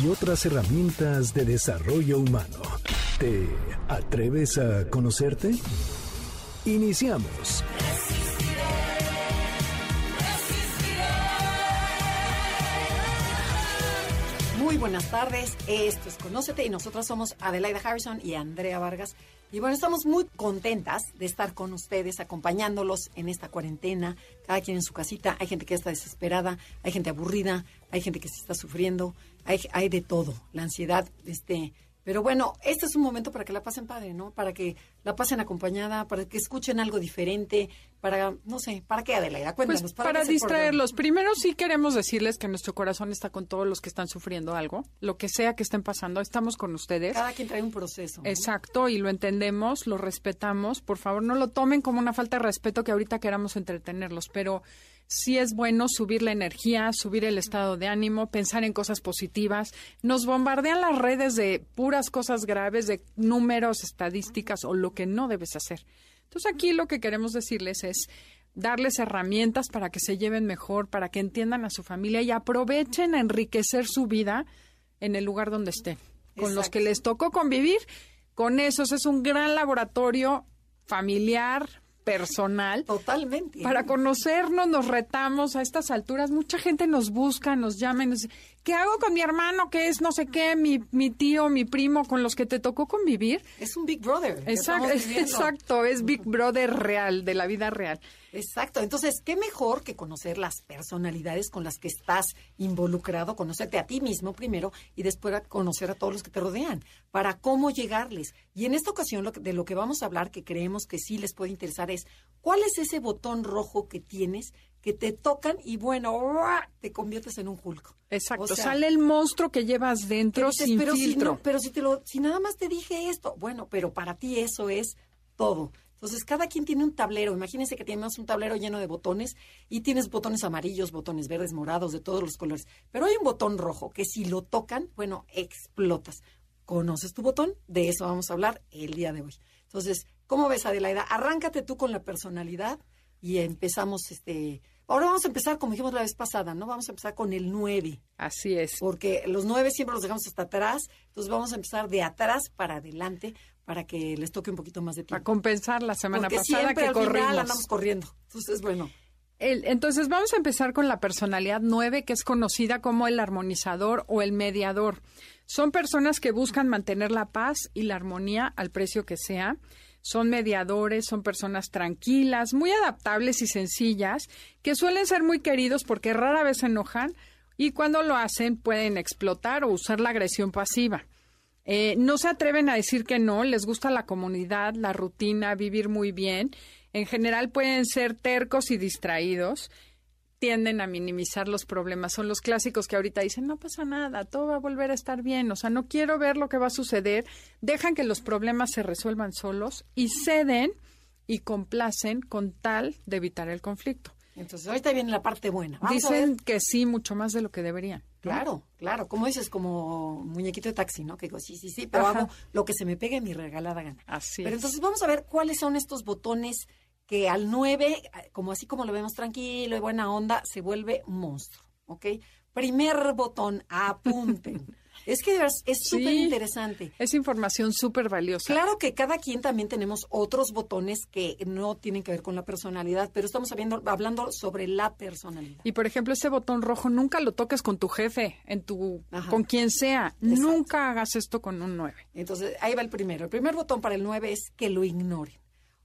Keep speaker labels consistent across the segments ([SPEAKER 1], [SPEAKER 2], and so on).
[SPEAKER 1] y otras herramientas de desarrollo humano. ¿Te atreves a conocerte? Iniciamos.
[SPEAKER 2] Muy buenas tardes, esto es Conócete y nosotros somos Adelaida Harrison y Andrea Vargas. Y bueno, estamos muy contentas de estar con ustedes, acompañándolos en esta cuarentena, cada quien en su casita. Hay gente que está desesperada, hay gente aburrida, hay gente que se está sufriendo, hay, hay de todo. La ansiedad, este, pero bueno, este es un momento para que la pasen padre, ¿no? Para que la pasen acompañada, para que escuchen algo diferente, para, no sé, ¿para qué, Adelaida? Cuéntanos.
[SPEAKER 3] Pues para, distraerlos. Primero sí queremos decirles que nuestro corazón está con todos los que están sufriendo algo, lo que sea que estén pasando, estamos con ustedes.
[SPEAKER 2] Cada quien trae un proceso.
[SPEAKER 3] Exacto, y lo entendemos, lo respetamos. Por favor, no lo tomen como una falta de respeto que ahorita queramos entretenerlos, pero sí es bueno subir la energía, subir el estado de ánimo, pensar en cosas positivas. Nos bombardean las redes de puras cosas graves, de números, estadísticas o lo que no debes hacer. Entonces aquí lo que queremos decirles es darles herramientas para que se lleven mejor, para que entiendan a su familia y aprovechen a enriquecer su vida en el lugar donde estén. Con los que les tocó convivir, con esos es un gran laboratorio familiar, personal.
[SPEAKER 2] Totalmente.
[SPEAKER 3] Para conocernos, nos retamos a estas alturas. Mucha gente nos busca, nos llama y nos dice, ¿qué hago con mi hermano que es no sé qué, mi, mi tío, mi primo, con los que te tocó convivir?
[SPEAKER 2] Es un Big Brother.
[SPEAKER 3] Exacto, exacto, es Big Brother real, de la vida real.
[SPEAKER 2] Exacto. Entonces, ¿qué mejor que conocer las personalidades con las que estás involucrado, conocerte a ti mismo primero y después conocer a todos los que te rodean, para cómo llegarles? Y en esta ocasión de lo que vamos a hablar, que creemos que sí les puede interesar, es cuál es ese botón rojo que tienes que te tocan y bueno, te conviertes en un Hulk.
[SPEAKER 3] Exacto, sale el monstruo que llevas dentro sin
[SPEAKER 2] pero
[SPEAKER 3] filtro.
[SPEAKER 2] pero si, te lo, si nada más te dije esto, bueno, pero para ti eso es todo. Entonces, cada quien tiene un tablero. Imagínense que tienes un tablero lleno de botones y tienes botones amarillos, botones verdes, morados, de todos los colores. Pero hay un botón rojo que si lo tocan, bueno, explotas. ¿Conoces tu botón? De eso vamos a hablar el día de hoy. Entonces, ¿cómo ves, Adelaida? Arráncate tú con la personalidad y empezamos este Ahora vamos a empezar, como dijimos la vez pasada, ¿no? Vamos a empezar con el 9.
[SPEAKER 3] Así es.
[SPEAKER 2] Porque los 9 siempre los dejamos hasta atrás, entonces vamos a empezar de atrás para adelante para que les toque un poquito más de tiempo.
[SPEAKER 3] Para compensar la semana
[SPEAKER 2] Porque
[SPEAKER 3] pasada
[SPEAKER 2] siempre
[SPEAKER 3] que
[SPEAKER 2] al
[SPEAKER 3] corrimos.
[SPEAKER 2] final andamos corriendo. Entonces, bueno.
[SPEAKER 3] El, entonces vamos a empezar con la personalidad 9, que es conocida como el armonizador o el mediador. Son personas que buscan mantener la paz y la armonía al precio que sea son mediadores, son personas tranquilas, muy adaptables y sencillas, que suelen ser muy queridos porque rara vez se enojan y cuando lo hacen pueden explotar o usar la agresión pasiva. Eh, no se atreven a decir que no, les gusta la comunidad, la rutina, vivir muy bien. En general pueden ser tercos y distraídos tienden a minimizar los problemas. Son los clásicos que ahorita dicen, no pasa nada, todo va a volver a estar bien, o sea, no quiero ver lo que va a suceder. Dejan que los problemas se resuelvan solos y ceden y complacen con tal de evitar el conflicto.
[SPEAKER 2] Entonces, ahorita viene la parte buena.
[SPEAKER 3] Dicen que sí, mucho más de lo que deberían.
[SPEAKER 2] Claro, claro. Como dices, como muñequito de taxi, ¿no? Que digo, sí, sí, sí, pero hago lo que se me pegue en mi regalada gana.
[SPEAKER 3] Así
[SPEAKER 2] Pero entonces vamos a ver cuáles son estos botones que al 9, como así como lo vemos tranquilo y buena onda, se vuelve un monstruo, ¿ok? Primer botón, apunten. Es que es súper interesante.
[SPEAKER 3] Es información súper valiosa.
[SPEAKER 2] Claro que cada quien también tenemos otros botones que no tienen que ver con la personalidad, pero estamos hablando, hablando sobre la personalidad.
[SPEAKER 3] Y por ejemplo, ese botón rojo nunca lo toques con tu jefe, en tu con quien sea. Nunca hagas esto con un 9.
[SPEAKER 2] Entonces, ahí va el primero. El primer botón para el 9 es que lo ignoren.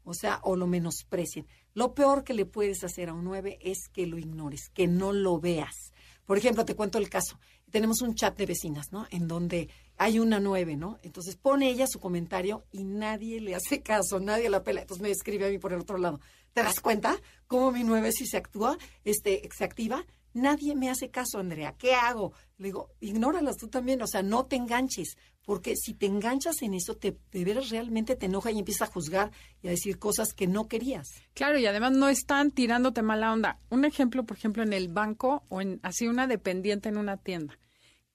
[SPEAKER 2] O sea, o lo menosprecien. Lo peor que le puedes hacer a un 9 es que lo ignores, que no lo veas. Por ejemplo, te cuento el caso tenemos un chat de vecinas, ¿no? En donde hay una nueve, ¿no? Entonces pone ella su comentario y nadie le hace caso, nadie la pela. Entonces me escribe a mí por el otro lado. ¿Te das cuenta cómo mi nueve si se actúa, este, se activa? Nadie me hace caso, Andrea. ¿Qué hago? Le digo, ignóralas tú también, o sea, no te enganches, porque si te enganchas en eso, te, de veras realmente te enoja y empiezas a juzgar y a decir cosas que no querías.
[SPEAKER 3] Claro, y además no están tirándote mala onda. Un ejemplo, por ejemplo, en el banco o en así una dependiente en una tienda,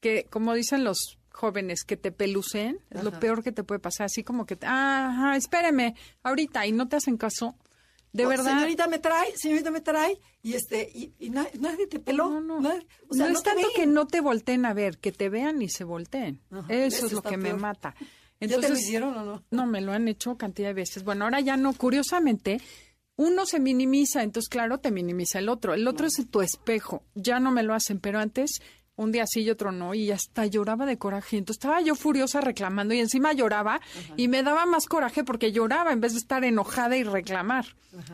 [SPEAKER 3] que como dicen los jóvenes, que te peluceen, es lo peor que te puede pasar, así como que, ah, ajá, espéreme, ahorita, y no te hacen caso. De verdad.
[SPEAKER 2] Señorita me trae, señorita me trae, y este, y, y na- nadie te peló.
[SPEAKER 3] No, no.
[SPEAKER 2] nadie- o sea,
[SPEAKER 3] no
[SPEAKER 2] no,
[SPEAKER 3] es tanto que no te volteen a ver, que te vean y se volteen.
[SPEAKER 2] Ajá,
[SPEAKER 3] Eso
[SPEAKER 2] eso
[SPEAKER 3] es lo que me mata.
[SPEAKER 2] ¿Ya te lo hicieron o no?
[SPEAKER 3] No, me lo han hecho cantidad de veces. Bueno, ahora ya no. Curiosamente, uno se minimiza, entonces claro, te minimiza el otro. El otro es tu espejo. Ya no me lo hacen, pero antes un día sí y otro no, y hasta lloraba de coraje. Entonces estaba yo furiosa reclamando y encima lloraba y me daba más coraje porque lloraba en vez de estar enojada y reclamar.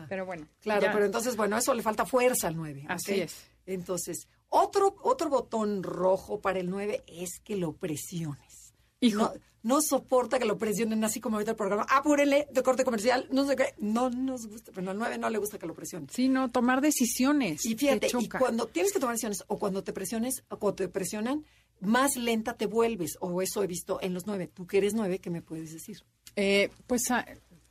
[SPEAKER 3] Pero bueno,
[SPEAKER 2] Claro,
[SPEAKER 3] ya.
[SPEAKER 2] pero entonces, bueno, eso le falta fuerza al 9.
[SPEAKER 3] Así es.
[SPEAKER 2] Entonces, otro, otro botón rojo para el 9 es que lo presiones.
[SPEAKER 3] Hijo.
[SPEAKER 2] No, no soporta que lo presionen así como ahorita el programa. Apúrenle de corte comercial, no sé qué. No nos gusta, pero al 9 no le gusta que lo presionen.
[SPEAKER 3] Sí, no, tomar decisiones.
[SPEAKER 2] Y
[SPEAKER 3] te
[SPEAKER 2] fíjate, y cuando tienes que tomar decisiones o cuando te presiones o cuando te presionan, más lenta te vuelves. O eso he visto en los 9. Tú que eres 9, ¿qué me puedes decir?
[SPEAKER 3] Eh, pues ah,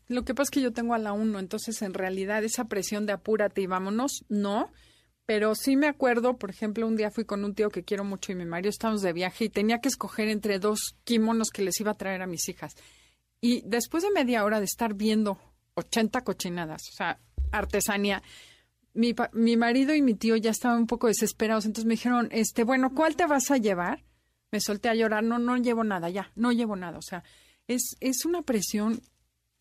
[SPEAKER 3] lo que pasa es que yo tengo a la uno, entonces en realidad esa presión de apúrate y vámonos, no. Pero sí me acuerdo, por ejemplo, un día fui con un tío que quiero mucho y mi marido estábamos de viaje y tenía que escoger entre dos kimonos que les iba a traer a mis hijas. Y después de media hora de estar viendo 80 cochinadas, o sea, artesanía, mi, mi marido y mi tío ya estaban un poco desesperados, entonces me dijeron, este, bueno, ¿cuál te vas a llevar? Me solté a llorar, no, no llevo nada, ya, no llevo nada, o sea, es, es una presión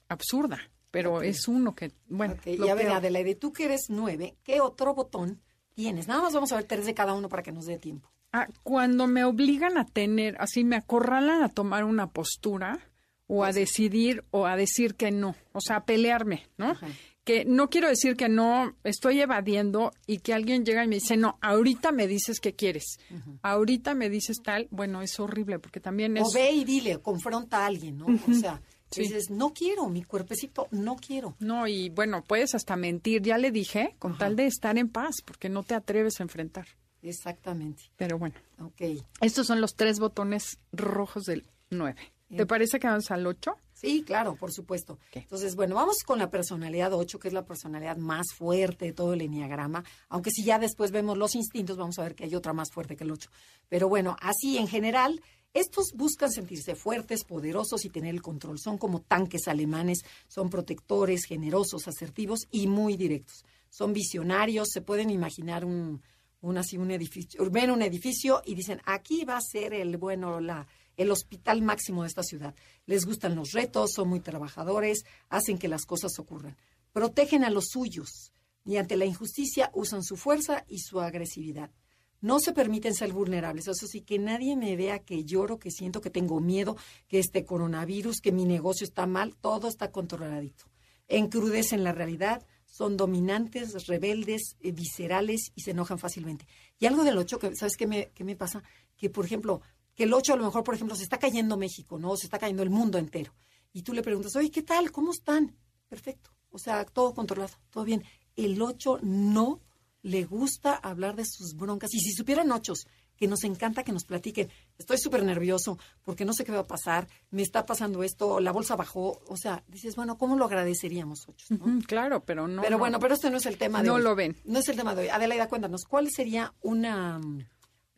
[SPEAKER 3] absurda, pero es uno que, bueno,
[SPEAKER 2] Ok,
[SPEAKER 3] lo
[SPEAKER 2] y a ver. Adelaide, tú que eres 9, ¿qué otro botón Nada más vamos a ver tres de cada uno para que nos dé tiempo.
[SPEAKER 3] Ah, cuando me obligan a tener, así me acorralan a tomar una postura o a decidir o a decir que no, o sea, a pelearme, ¿no?
[SPEAKER 2] Ajá.
[SPEAKER 3] Que no quiero decir que no, estoy evadiendo y que alguien llega y me dice, no, ahorita me dices que quieres, ahorita me dices tal, bueno, es horrible porque también es...
[SPEAKER 2] O ve y dile, confronta a alguien, ¿no? O sea,
[SPEAKER 3] Sí.
[SPEAKER 2] dices, no quiero, mi cuerpecito, no quiero.
[SPEAKER 3] No, y bueno, puedes hasta mentir, ya le dije, con tal de estar en paz, porque no te atreves a enfrentar.
[SPEAKER 2] Exactamente.
[SPEAKER 3] Pero bueno,
[SPEAKER 2] Ok.
[SPEAKER 3] estos son los tres botones rojos del 9. ¿Te parece que vamos al 8?
[SPEAKER 2] Sí, claro, por supuesto. Entonces, bueno, vamos con la personalidad 8, que es la personalidad más fuerte de todo el enneagrama. Aunque si ya después vemos los instintos, vamos a ver que hay otra más fuerte que el 8. Pero bueno, así en general, estos buscan sentirse fuertes, poderosos y tener el control. Son como tanques alemanes, son protectores, generosos, asertivos y muy directos. Son visionarios, se pueden imaginar un, un así un edificio, ven un edificio y dicen, aquí va a ser el bueno, la, el hospital máximo de esta ciudad. Les gustan los retos, son muy trabajadores, hacen que las cosas ocurran. Protegen a los suyos y ante la injusticia usan su fuerza y su agresividad. No se permiten ser vulnerables. Eso sí, que nadie me vea que lloro, que siento que tengo miedo, que este coronavirus, que mi negocio está mal, todo está controladito. Encrudecen la realidad, son dominantes, rebeldes, eh, viscerales y se enojan fácilmente. Y algo del 8, que, ¿sabes qué me, qué me pasa? Que, por ejemplo, que el 8 a lo mejor, por ejemplo, se está cayendo México, ¿no? Se está cayendo el mundo entero. Y tú le preguntas, oye, ¿qué tal? ¿Cómo están? Perfecto. O sea, todo controlado, todo bien. El 8 no le gusta hablar de sus broncas. Y si supieran ochos, que nos encanta que nos platiquen, estoy súper nervioso porque no sé qué va a pasar, me está pasando esto, la bolsa bajó. O sea, dices, bueno, ¿cómo lo agradeceríamos, ochos? no?
[SPEAKER 3] Claro, pero no.
[SPEAKER 2] pero
[SPEAKER 3] no.
[SPEAKER 2] bueno, pero este no es el tema de
[SPEAKER 3] No
[SPEAKER 2] hoy.
[SPEAKER 3] lo ven.
[SPEAKER 2] No es el tema de hoy. Adelaida, cuéntanos, ¿cuál sería una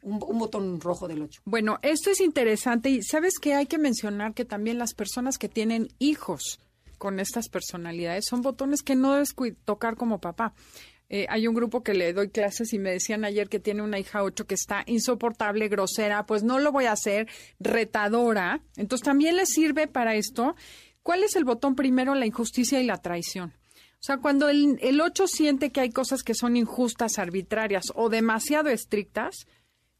[SPEAKER 2] un, un botón rojo del 8?
[SPEAKER 3] Bueno, esto es interesante y sabes que hay que mencionar que también las personas que tienen hijos con estas personalidades son botones que no debes tocar como papá. Eh, hay un grupo que le doy clases y me decían ayer que tiene una hija 8 que está insoportable, grosera, pues no lo voy a hacer, retadora. Entonces también les sirve para esto. ¿Cuál es el botón primero? La injusticia y la traición. O sea, cuando el, el 8 siente que hay cosas que son injustas, arbitrarias o demasiado estrictas,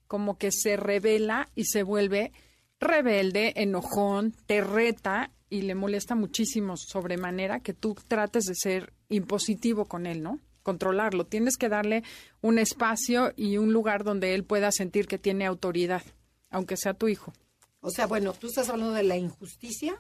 [SPEAKER 3] como que se revela y se vuelve rebelde, enojón, te reta y le molesta muchísimo sobremanera que tú trates de ser impositivo con él, ¿no? Controlarlo. Tienes que darle un espacio y un lugar donde él pueda sentir que tiene autoridad, aunque sea tu hijo.
[SPEAKER 2] O sea, bueno, tú estás hablando de la injusticia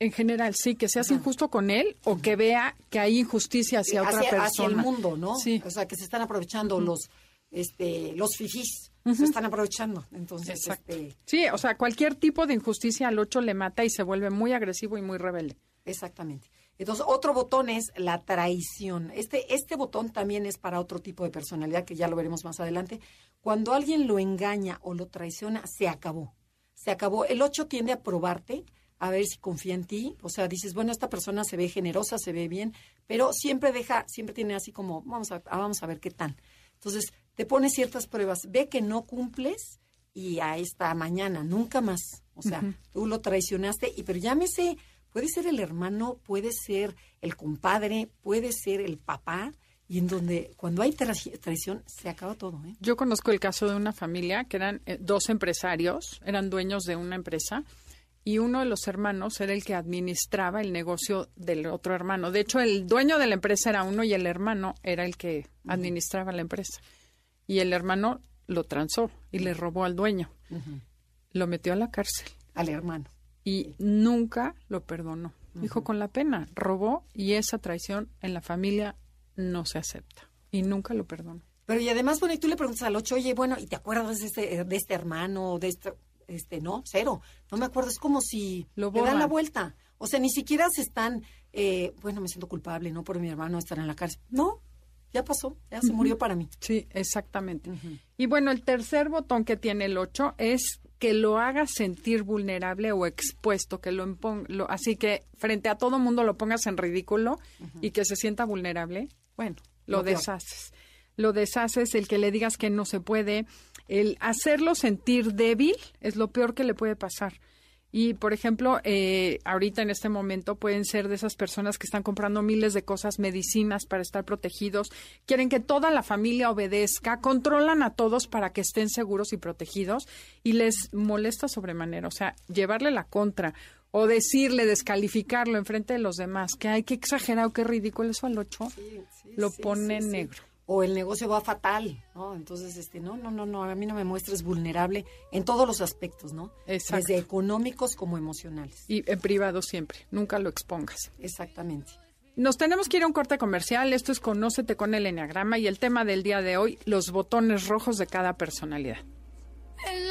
[SPEAKER 3] En general, sí, que seas injusto con él o que vea que hay injusticia hacia, otra persona.
[SPEAKER 2] hacia el mundo, ¿no?
[SPEAKER 3] Sí.
[SPEAKER 2] O sea, que se están aprovechando los este, los fifís. Se están aprovechando. Entonces,
[SPEAKER 3] Exacto.
[SPEAKER 2] este,
[SPEAKER 3] Sí, o sea, cualquier tipo de injusticia al 8 le mata y se vuelve muy agresivo y muy rebelde.
[SPEAKER 2] Exactamente. Entonces, otro botón es la traición. Este, este botón también es para otro tipo de personalidad, que ya lo veremos más adelante. Cuando alguien lo engaña o lo traiciona, se acabó. Se acabó. El 8 tiende a probarte, a ver si confía en ti. O sea, dices, bueno, esta persona se ve generosa, se ve bien, pero siempre deja, siempre tiene así como, vamos a, ah, vamos a ver qué tal. Entonces, te pone ciertas pruebas, ve que no cumples y ahí está mañana, nunca más. O sea, tú lo traicionaste, y pero llámese, puede ser el hermano, puede ser el compadre, puede ser el papá, y en donde cuando hay trai- traición se acaba todo, ¿eh?
[SPEAKER 3] Yo conozco el caso de una familia que eran eh, dos empresarios, eran dueños de una empresa y uno de los hermanos era el que administraba el negocio del otro hermano. De hecho, el dueño de la empresa era uno y el hermano era el que administraba la empresa. Y el hermano lo transó y le robó al dueño. Lo metió a la cárcel
[SPEAKER 2] Al hermano.
[SPEAKER 3] Y nunca lo perdonó. Dijo con la pena, robó y esa traición en la familia no se acepta. Y nunca lo perdonó.
[SPEAKER 2] Pero y además, bueno, y tú le preguntas al ocho, oye, bueno, ¿y te acuerdas de este, de este hermano, de este, este, no, cero, no me acuerdo, es como si
[SPEAKER 3] Lo
[SPEAKER 2] le dan la vuelta. O sea, ni siquiera se están, eh, bueno, me siento culpable, ¿no? Por mi hermano estar en la cárcel. No, ya pasó, ya se murió para mí.
[SPEAKER 3] Sí, exactamente. Y bueno, el tercer botón que tiene el 8 es que lo haga sentir vulnerable o expuesto, que lo así que frente a todo mundo lo pongas en ridículo y que se sienta vulnerable, bueno, lo, deshaces. Lo deshaces, el que le digas que no se puede, el hacerlo sentir débil es lo peor que le puede pasar. Y, por ejemplo, eh, ahorita en este momento pueden ser de esas personas que están comprando miles de cosas, medicinas para estar protegidos, quieren que toda la familia obedezca, controlan a todos para que estén seguros y protegidos y les molesta sobremanera. O sea, llevarle la contra o decirle, descalificarlo enfrente de los demás, que hay que exagerado, qué ridículo eso al 8, lo
[SPEAKER 2] sí,
[SPEAKER 3] pone
[SPEAKER 2] sí.
[SPEAKER 3] negro.
[SPEAKER 2] O el negocio va fatal, ¿no? Entonces, este, no, no, no, no, a mí no me muestres vulnerable en todos los aspectos, ¿no?
[SPEAKER 3] Exacto.
[SPEAKER 2] Desde económicos como emocionales.
[SPEAKER 3] Y en privado siempre, nunca lo expongas.
[SPEAKER 2] Exactamente.
[SPEAKER 3] Nos tenemos que ir a un corte comercial. Esto es Conócete con el Enneagrama y el tema del día de hoy, los botones rojos de cada personalidad.
[SPEAKER 4] And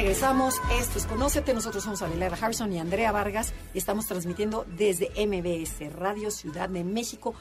[SPEAKER 2] Regresamos. Esto es Conócete. Nosotros somos Adelaida Harrison y Andrea Vargas. Y estamos transmitiendo desde MBS Radio Ciudad de México.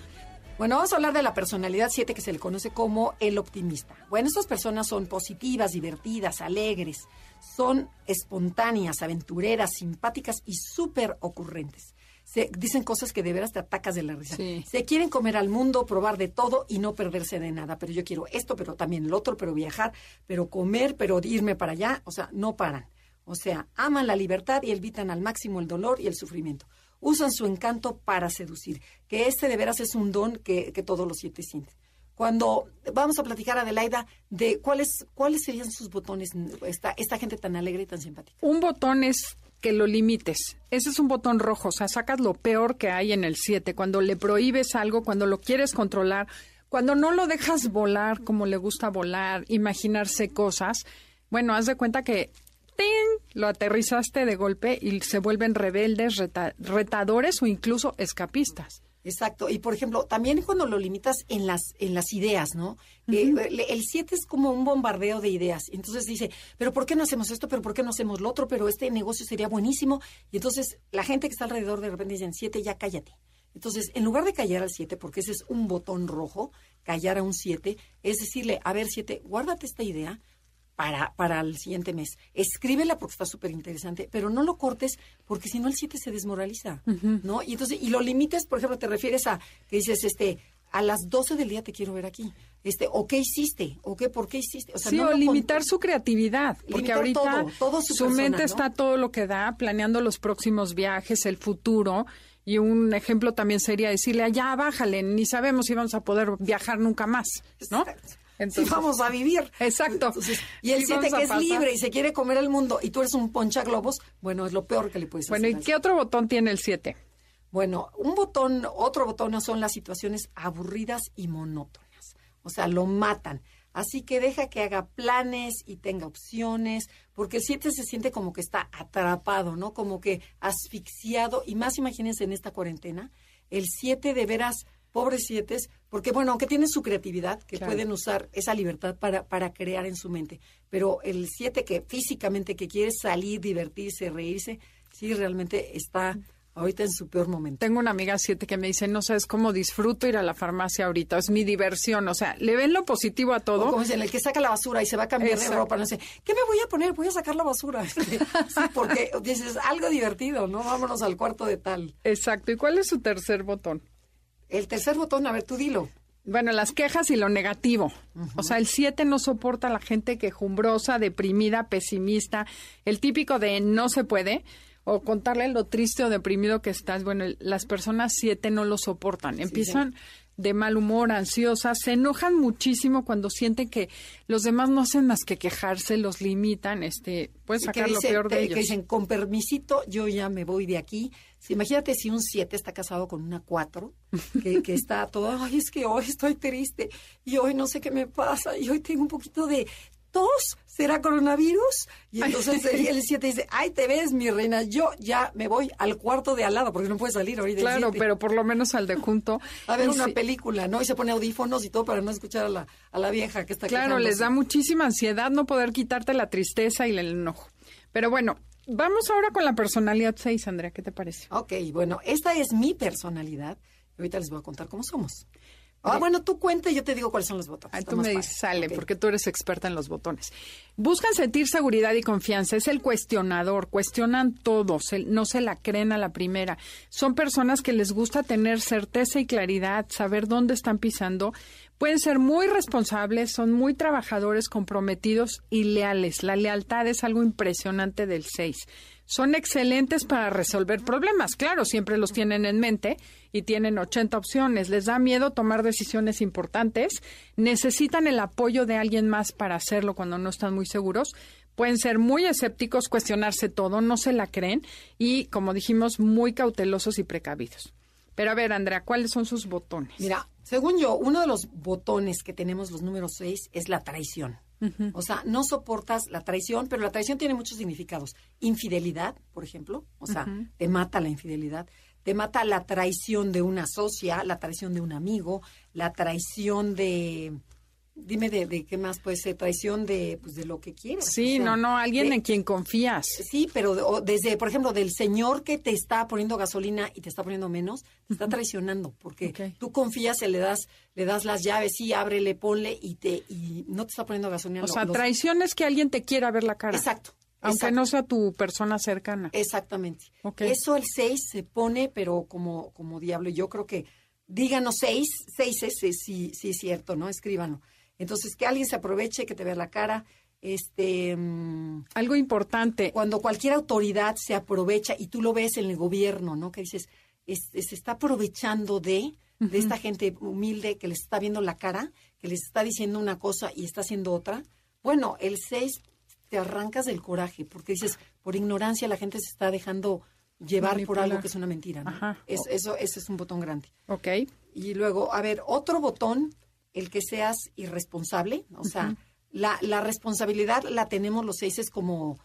[SPEAKER 2] Bueno, vamos a hablar de la personalidad 7 que se le conoce como el optimista. Bueno, estas personas son positivas, divertidas, alegres, son espontáneas, aventureras, simpáticas y súper ocurrentes. Se dicen cosas que de veras te atacas de la risa.
[SPEAKER 3] Sí.
[SPEAKER 2] Se quieren comer al mundo, probar de todo y no perderse de nada. Pero yo quiero esto, pero también el otro, pero viajar, pero comer, pero irme para allá. O sea, no paran. O sea, aman la libertad y evitan al máximo el dolor y el sufrimiento. Usan su encanto para seducir, que este de veras es un don que, que todos los siete sienten. Cuando vamos a platicar, Adelaida, de cuáles cuáles serían sus botones, esta, esta gente tan alegre y tan simpática.
[SPEAKER 3] Un botón es que lo limites. Ese es un botón rojo, o sea, sacas lo peor que hay en el 7, cuando le prohíbes algo, cuando lo quieres controlar, cuando no lo dejas volar como le gusta volar, imaginarse cosas. Bueno, haz de cuenta que ¡ting! lo aterrizaste de golpe y se vuelven rebeldes, reta- retadores o incluso escapistas.
[SPEAKER 2] Exacto. Y por ejemplo, también cuando lo limitas en las, en las ideas, ¿no? Que, eh, el 7 es como un bombardeo de ideas. Entonces dice, pero ¿por qué no hacemos esto? ¿Pero por qué no hacemos lo otro? Pero este negocio sería buenísimo. Y entonces la gente que está alrededor de repente dicen, 7, ya cállate. Entonces, en lugar de callar al 7, porque ese es un botón rojo, callar a un 7, es decirle, a ver, 7, guárdate esta idea para, para el siguiente mes. Escríbela porque está súper interesante, pero no lo cortes porque si no el 7 se desmoraliza, ¿no? Y entonces, y lo limites, por ejemplo, te refieres a que dices, este, a las 12 del día te quiero ver aquí. este, o qué hiciste, o qué, por qué hiciste. O sea,
[SPEAKER 3] sí,
[SPEAKER 2] no
[SPEAKER 3] o limitar su creatividad, porque ahorita
[SPEAKER 2] todo, todo su persona,
[SPEAKER 3] mente
[SPEAKER 2] ¿no?
[SPEAKER 3] está todo lo que da, planeando los próximos viajes, el futuro. Y un ejemplo también sería decirle, allá bájale, ni sabemos si vamos a poder viajar nunca más, ¿no?
[SPEAKER 2] Sí, vamos a vivir.
[SPEAKER 3] Exacto.
[SPEAKER 2] Entonces, y el
[SPEAKER 3] Sí,
[SPEAKER 2] 7
[SPEAKER 3] vamos a
[SPEAKER 2] que es
[SPEAKER 3] pasar.
[SPEAKER 2] libre y se quiere comer el mundo y tú eres un poncha globos, bueno, es lo peor que le puedes
[SPEAKER 3] Bueno, ¿y
[SPEAKER 2] hacer.
[SPEAKER 3] qué otro botón tiene el 7?
[SPEAKER 2] Bueno, un botón, otro botón no son las situaciones aburridas y monótonas. O sea, lo matan. Así que deja que haga planes y tenga opciones, porque el 7 se siente como que está atrapado, ¿no? Como que asfixiado. Y más imagínense en esta cuarentena, el 7 de veras, pobres 7, porque bueno, aunque tienen su creatividad, que
[SPEAKER 3] Claro.
[SPEAKER 2] pueden usar esa libertad para, para crear en su mente, pero el 7 que físicamente que quiere salir, divertirse, reírse, sí realmente está ahorita en su peor momento.
[SPEAKER 3] Tengo una amiga 7 que me dice, no sabes cómo disfruto ir a la farmacia ahorita, es mi diversión. O sea, le ven lo positivo a
[SPEAKER 2] O
[SPEAKER 3] todo.
[SPEAKER 2] como dicen, el que saca la basura y se va a cambiar
[SPEAKER 3] Exacto.
[SPEAKER 2] de ropa, no sé, ¿qué me voy a poner? Voy a sacar la basura. sí, porque dices, algo divertido, ¿no? Vámonos al cuarto de tal.
[SPEAKER 3] Exacto. ¿Y cuál es su tercer botón?
[SPEAKER 2] El tercer botón, a ver, tú dilo.
[SPEAKER 3] Bueno, las quejas y lo negativo. O sea, el 7 no soporta a la gente quejumbrosa, deprimida, pesimista, el típico de no se puede, o contarle lo triste o deprimido que estás. Bueno, el- las personas 7 no lo soportan. Empiezan de mal humor, ansiosas, se enojan muchísimo cuando sienten que los demás no hacen más que quejarse, los limitan, este, pueden sacar lo peor de ellos.
[SPEAKER 2] Que dicen, con permisito, yo ya me voy de aquí. Sí, imagínate si un 7 está casado con una 4, que, que está todo, ay, es que hoy estoy triste, y hoy no sé qué me pasa, y hoy tengo un poquito de tos, ¿será coronavirus? Y entonces el, el 7 dice, ay, te ves, mi reina, yo ya me voy al cuarto de al lado, porque no puede salir ahorita.
[SPEAKER 3] Claro,
[SPEAKER 2] siete.
[SPEAKER 3] pero por lo menos al de junto.
[SPEAKER 2] A ver una
[SPEAKER 3] sí-
[SPEAKER 2] película, ¿no? Y se pone audífonos y todo para no escuchar a la, a la vieja que está
[SPEAKER 3] Claro, les da muchísima ansiedad no poder quitarte la tristeza y el enojo. Pero bueno, vamos ahora con la personalidad 6, Andrea, ¿qué te parece?
[SPEAKER 2] Ok, bueno, esta es mi personalidad. Ahorita les voy a contar cómo somos. Ah, bueno, tú cuenta y yo te digo cuáles son los botones.
[SPEAKER 3] Ah, tú me dices, sale, porque tú eres experta en los botones. Buscan sentir seguridad y confianza, es el cuestionador, cuestionan todo, se- no se la creen a la primera. Son personas que les gusta tener certeza y claridad, saber dónde están pisando. Pueden ser muy responsables, son muy trabajadores, comprometidos y leales. La lealtad es algo impresionante del 6. Son excelentes para resolver problemas, claro, siempre los tienen en mente y tienen 80 opciones. Les da miedo tomar decisiones importantes, necesitan el apoyo de alguien más para hacerlo cuando no están muy seguros. Pueden ser muy escépticos, cuestionarse todo, no se la creen y, como dijimos, muy cautelosos y precavidos. Pero a ver, Andrea, ¿cuáles son sus botones?
[SPEAKER 2] Mira, según yo, uno de los botones que tenemos los números 6 es la traición. O sea, no soportas la traición, pero la traición tiene muchos significados. Infidelidad, por ejemplo, o sea, te mata la infidelidad, te mata la traición de una socia, la traición de un amigo, la traición de... Dime de, de qué más puede ser, traición de, pues, de lo que quieras.
[SPEAKER 3] Sí,
[SPEAKER 2] o sea,
[SPEAKER 3] no, no, alguien
[SPEAKER 2] de-
[SPEAKER 3] en quien confías.
[SPEAKER 2] Sí, pero o desde, por ejemplo, del señor que te está poniendo gasolina y te está poniendo menos, te está traicionando, porque tú confías y le das, le das las llaves, sí, ábrele, ponle y te, y no te está poniendo gasolina.
[SPEAKER 3] O
[SPEAKER 2] lo-
[SPEAKER 3] sea,
[SPEAKER 2] los-
[SPEAKER 3] traición es que alguien te quiera ver la cara.
[SPEAKER 2] Exacto.
[SPEAKER 3] Aunque
[SPEAKER 2] exacto,
[SPEAKER 3] no sea tu persona cercana.
[SPEAKER 2] Exactamente.
[SPEAKER 3] Ok.
[SPEAKER 2] Eso el 6 se pone, pero como, como diablo. Yo creo que, díganos 6, 6 es sí, sí es cierto, ¿no? Escríbanlo. Entonces, que alguien se aproveche, que te vea la cara, este... mm,
[SPEAKER 3] Algo importante.
[SPEAKER 2] cuando cualquier autoridad se aprovecha y tú lo ves en el gobierno, ¿no? Que dices, es- se está aprovechando de, de esta gente humilde que les está viendo la cara, que les está diciendo una cosa y está haciendo otra. Bueno, el 6 te arrancas del coraje porque dices, por ignorancia la gente se está dejando llevar por algo que es una mentira, ¿no?
[SPEAKER 3] Ajá.
[SPEAKER 2] Es- eso, ese es un botón grande.
[SPEAKER 3] Ok.
[SPEAKER 2] Y luego, a ver, otro botón, el que seas irresponsable. O sea, la, la responsabilidad la tenemos los seises como,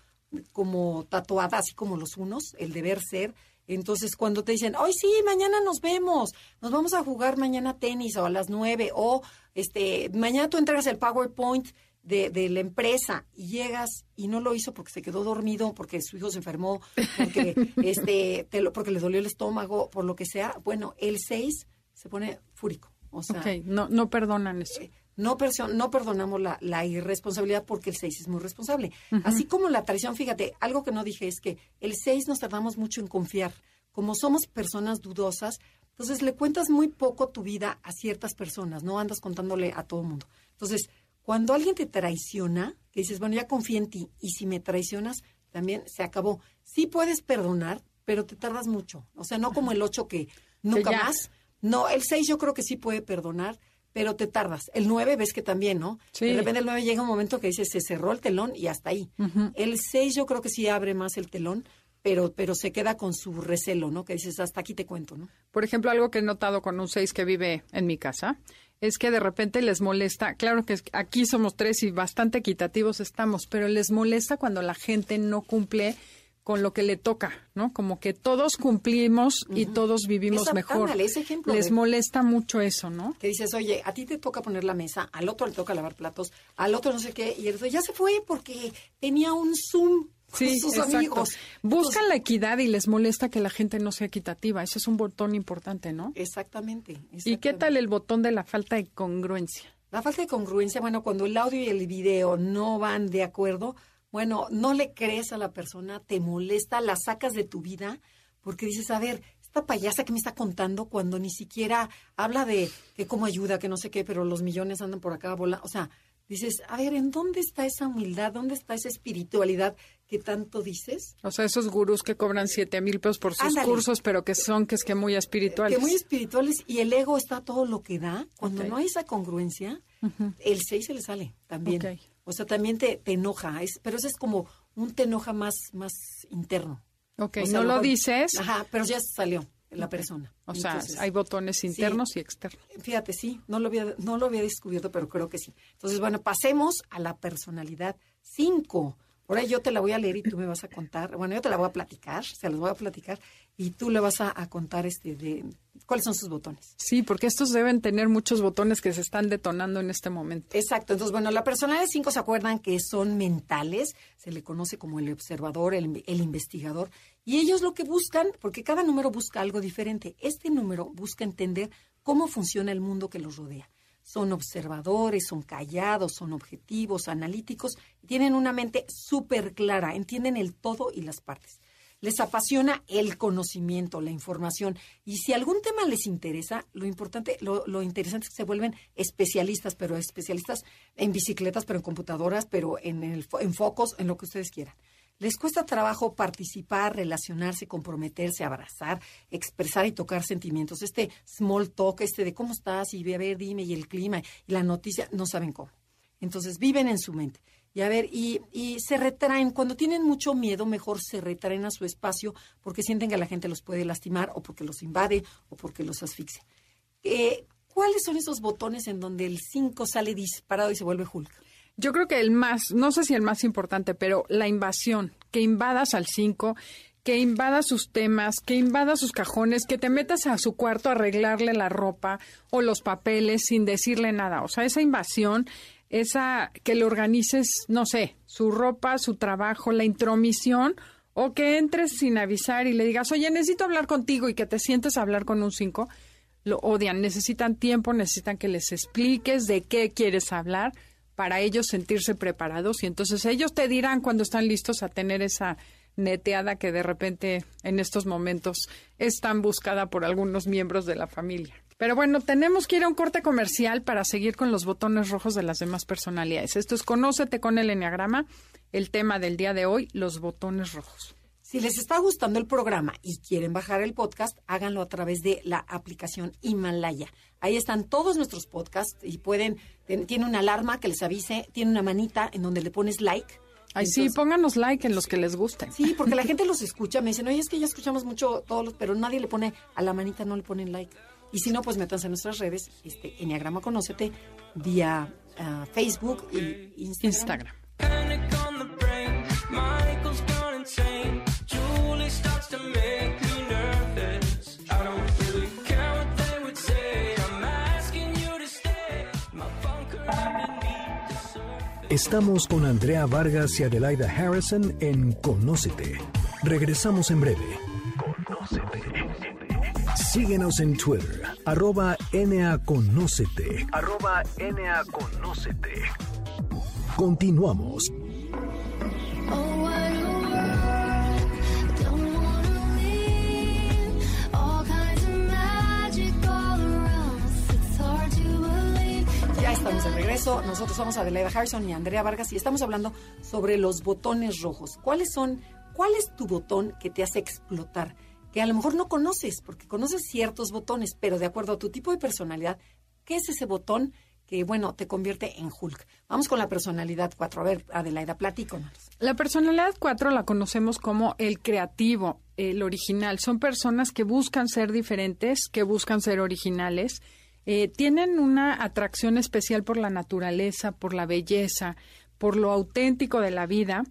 [SPEAKER 2] como tatuada, así como los unos, el deber ser. Entonces, cuando te dicen, hoy sí, mañana nos vemos, nos vamos a jugar mañana tenis o a las nueve, o este, mañana tú entregas el PowerPoint de, de la empresa y llegas y no lo hizo porque se quedó dormido, porque su hijo se enfermó, porque, este, te lo- porque le dolió el estómago, por lo que sea. Bueno, el 6 se pone fúrico. O sea,
[SPEAKER 3] no, no perdonan eso.
[SPEAKER 2] no, perso- no perdonamos la, la irresponsabilidad porque el 6 es muy responsable. Así como la traición, fíjate, algo que no dije es que el 6 nos tardamos mucho en confiar. Como somos personas dudosas, Entonces le cuentas muy poco tu vida a ciertas personas, no andas contándole a todo el mundo. Entonces, cuando alguien te traiciona, que dices, bueno, ya confío en ti, y si me traicionas, también se acabó. Sí puedes perdonar, pero te tardas mucho. O sea, no como el 8 que nunca más. No, el 6 yo creo que sí puede perdonar, pero te tardas. El 9 ves que también, ¿no?
[SPEAKER 3] Sí.
[SPEAKER 2] De repente el 9 llega un momento que dices, se cerró el telón y hasta ahí. El 6 yo creo que sí abre más el telón, pero, pero se queda con su recelo, ¿no? Que dices, hasta aquí te cuento, ¿no?
[SPEAKER 3] Por ejemplo, algo que he notado con un 6 que vive en mi casa es que de repente les molesta, claro que aquí somos tres y bastante equitativos estamos, pero les molesta cuando la gente no cumple con lo que le toca, ¿no? Como que todos cumplimos y todos vivimos
[SPEAKER 2] Esa-
[SPEAKER 3] mejor.
[SPEAKER 2] ándale, ese ejemplo
[SPEAKER 3] les
[SPEAKER 2] de-
[SPEAKER 3] molesta mucho eso, ¿no?
[SPEAKER 2] Que dices, oye, a ti te toca poner la mesa, al otro le toca lavar platos, al otro no sé qué, y el otro ya se fue porque tenía un Zoom con
[SPEAKER 3] Sí,
[SPEAKER 2] sus
[SPEAKER 3] exacto.
[SPEAKER 2] amigos.
[SPEAKER 3] Buscan la equidad y les molesta que la gente no sea equitativa. Ese es un botón importante, ¿no?
[SPEAKER 2] Exactamente.
[SPEAKER 3] ¿Y qué
[SPEAKER 2] exactamente.
[SPEAKER 3] tal el botón de la falta de congruencia?
[SPEAKER 2] La falta de congruencia, bueno, cuando el audio y el video no van de acuerdo, bueno, no le crees a la persona, te molesta, la sacas de tu vida, porque dices, a ver, esta payasa que me está contando cuando ni siquiera habla de que cómo ayuda, que no sé qué, pero los millones andan por acá volando. O sea, dices, a ver, ¿en dónde está esa humildad? ¿Dónde está esa espiritualidad que tanto dices?
[SPEAKER 3] O sea, esos gurús que cobran siete mil pesos por sus
[SPEAKER 2] Ándale.
[SPEAKER 3] cursos, pero que son que es que muy espirituales.
[SPEAKER 2] Que muy espirituales y el ego está todo lo que da. Cuando no hay esa congruencia, el 6 se le sale también.
[SPEAKER 3] Ok.
[SPEAKER 2] O sea, también te, te enoja, es, pero eso es como un te enoja más, más interno.
[SPEAKER 3] Ok,
[SPEAKER 2] O sea, a
[SPEAKER 3] no lo dices.
[SPEAKER 2] Ajá, pero ya salió la persona.
[SPEAKER 3] O sea,
[SPEAKER 2] Entonces,
[SPEAKER 3] hay botones internos y externos.
[SPEAKER 2] Fíjate, sí, no lo, había, no lo había descubierto, pero creo que sí. Entonces, bueno, pasemos a la personalidad 5. Ahora yo te la voy a leer y tú me vas a contar. Bueno, yo te la voy a platicar, se las voy a platicar y tú le vas a, a contar este de cuáles son sus botones.
[SPEAKER 3] Sí, porque estos deben tener muchos botones que se están detonando en este momento.
[SPEAKER 2] Exacto. Entonces, bueno, la personalidad 5 se acuerdan que son mentales, se le conoce como el observador, el, el investigador, y ellos lo que buscan, porque cada número busca algo diferente, este número busca entender cómo funciona el mundo que los rodea. Son observadores, son callados, son objetivos, analíticos, tienen una mente súper clara, entienden el todo y las partes. Les apasiona el conocimiento, la información. Y si algún tema les interesa, lo importante, lo, interesante es que se vuelven especialistas, pero especialistas en bicicletas, pero en computadoras, pero en, el, en focos, en lo que ustedes quieran. Les cuesta trabajo participar, relacionarse, comprometerse, abrazar, expresar y tocar sentimientos. Este small talk, este de cómo estás y a ver, dime, y el clima y la noticia, no saben cómo. Entonces viven en su mente. Y a ver, y, y se retraen. Cuando tienen mucho miedo, mejor se retraen a su espacio porque sienten que la gente los puede lastimar o porque los invade o porque los asfixia. Eh, ¿Cuáles son esos botones en donde el 5 sale disparado y se vuelve Hulk?
[SPEAKER 3] Yo creo que el más, no sé si el más importante, pero la invasión, que invadas al 5, que invadas sus temas, que invadas sus cajones, que te metas a su cuarto a arreglarle la ropa o los papeles sin decirle nada. O sea, esa invasión, esa que le organices, no sé, su ropa, su trabajo, la intromisión, o que entres sin avisar y le digas, oye, necesito hablar contigo y que te sientes a hablar con un 5, lo odian, necesitan tiempo, necesitan que les expliques de qué quieres hablar para ellos sentirse preparados y entonces ellos te dirán cuando están listos a tener esa neteada que de repente en estos momentos es tan buscada por algunos miembros de la familia. Pero bueno, tenemos que ir a un corte comercial para seguir con los botones rojos de las demás personalidades. Esto es Conócete con el Enneagrama, el tema del día de hoy, los botones rojos.
[SPEAKER 2] Si les está gustando el programa y quieren bajar el podcast, háganlo a través de la aplicación Himalaya. Ahí están todos nuestros podcasts y pueden, tiene una alarma que les avise, tiene una manita en donde le pones like.
[SPEAKER 3] Ay, sí, pónganos like en los que les gusten.
[SPEAKER 2] Sí, porque la gente los escucha, me dicen, oye, es que ya escuchamos mucho todos los, pero nadie le pone, a la manita no le ponen like. Y si no, pues métanse en nuestras redes, este, Enneagrama Conócete, vía ah, Facebook Instagram.
[SPEAKER 3] Instagram.
[SPEAKER 1] Estamos con Andrea Vargas y Adelaida Harrison en Conócete. Regresamos en breve. Síguenos en Twitter, arroba NAConócete. Arroba NAConócete. Continuamos.
[SPEAKER 2] Nosotros somos Adelaida Harrison y Andrea Vargas y estamos hablando sobre los botones rojos. ¿Cuáles son? ¿Cuál es tu botón que te hace explotar? Que a lo mejor no conoces, porque conoces ciertos botones, pero de acuerdo a tu tipo de personalidad, ¿qué es ese botón que, bueno, te convierte en Hulk? Vamos con la personalidad 4. A ver, Adelaida, platícanos.
[SPEAKER 3] La personalidad 4 la conocemos como el creativo, el original. Son personas que buscan ser diferentes, que buscan ser originales. Eh, tienen una atracción especial por la naturaleza, por la belleza, por lo auténtico de la vida,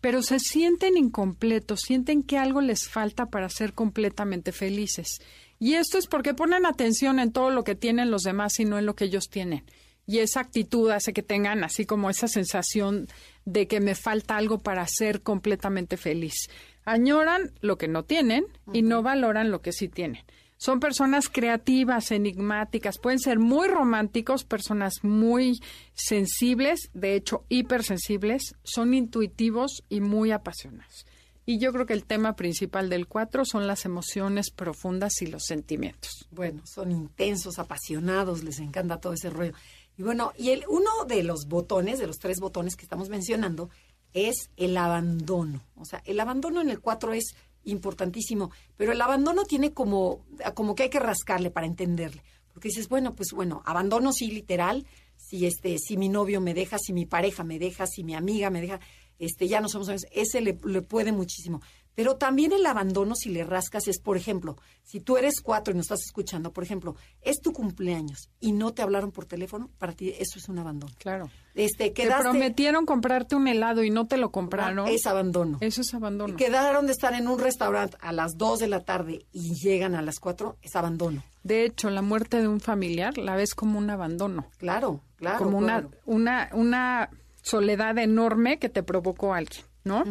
[SPEAKER 3] pero se sienten incompletos, sienten que algo les falta para ser completamente felices. Y esto es porque ponen atención en todo lo que tienen los demás y no en lo que ellos tienen. Y esa actitud hace que tengan así como esa sensación de que me falta algo para ser completamente feliz. Añoran lo que no tienen y no valoran lo que sí tienen. Son personas creativas, enigmáticas, pueden ser muy románticos, personas muy sensibles, de hecho hipersensibles, son intuitivos y muy apasionados. Y yo creo que el tema principal del 4 son las emociones profundas y los sentimientos.
[SPEAKER 2] Bueno, son intensos, apasionados, les encanta todo ese rollo. Y bueno, y el, uno de los botones, de los tres botones que estamos mencionando, es el abandono. O sea, el abandono en el 4 es importantísimo, pero el abandono tiene como, como que hay que rascarle para entenderle. Porque dices, bueno, pues bueno, abandono sí literal, si este, si mi novio me deja, si mi pareja me deja, si mi amiga me deja, este, ya no somos amigos, ese le, le puede muchísimo. Pero también el abandono, si le rascas, es, por ejemplo, si tú eres cuatro y nos estás escuchando, por ejemplo, es tu cumpleaños y no te hablaron por teléfono, para ti eso es un abandono.
[SPEAKER 3] Claro.
[SPEAKER 2] Este,
[SPEAKER 3] Te
[SPEAKER 2] quedaste,
[SPEAKER 3] prometieron comprarte un helado y no te lo compraron.
[SPEAKER 2] es abandono.
[SPEAKER 3] Eso es abandono.
[SPEAKER 2] Quedaron de estar en un restaurante a las 2 de la tarde y llegan a las 4, es abandono.
[SPEAKER 3] De hecho, la muerte de un familiar la ves como un abandono,
[SPEAKER 2] Claro, claro.
[SPEAKER 3] como una,
[SPEAKER 2] claro.
[SPEAKER 3] una, una soledad enorme que te provocó alguien, ¿no?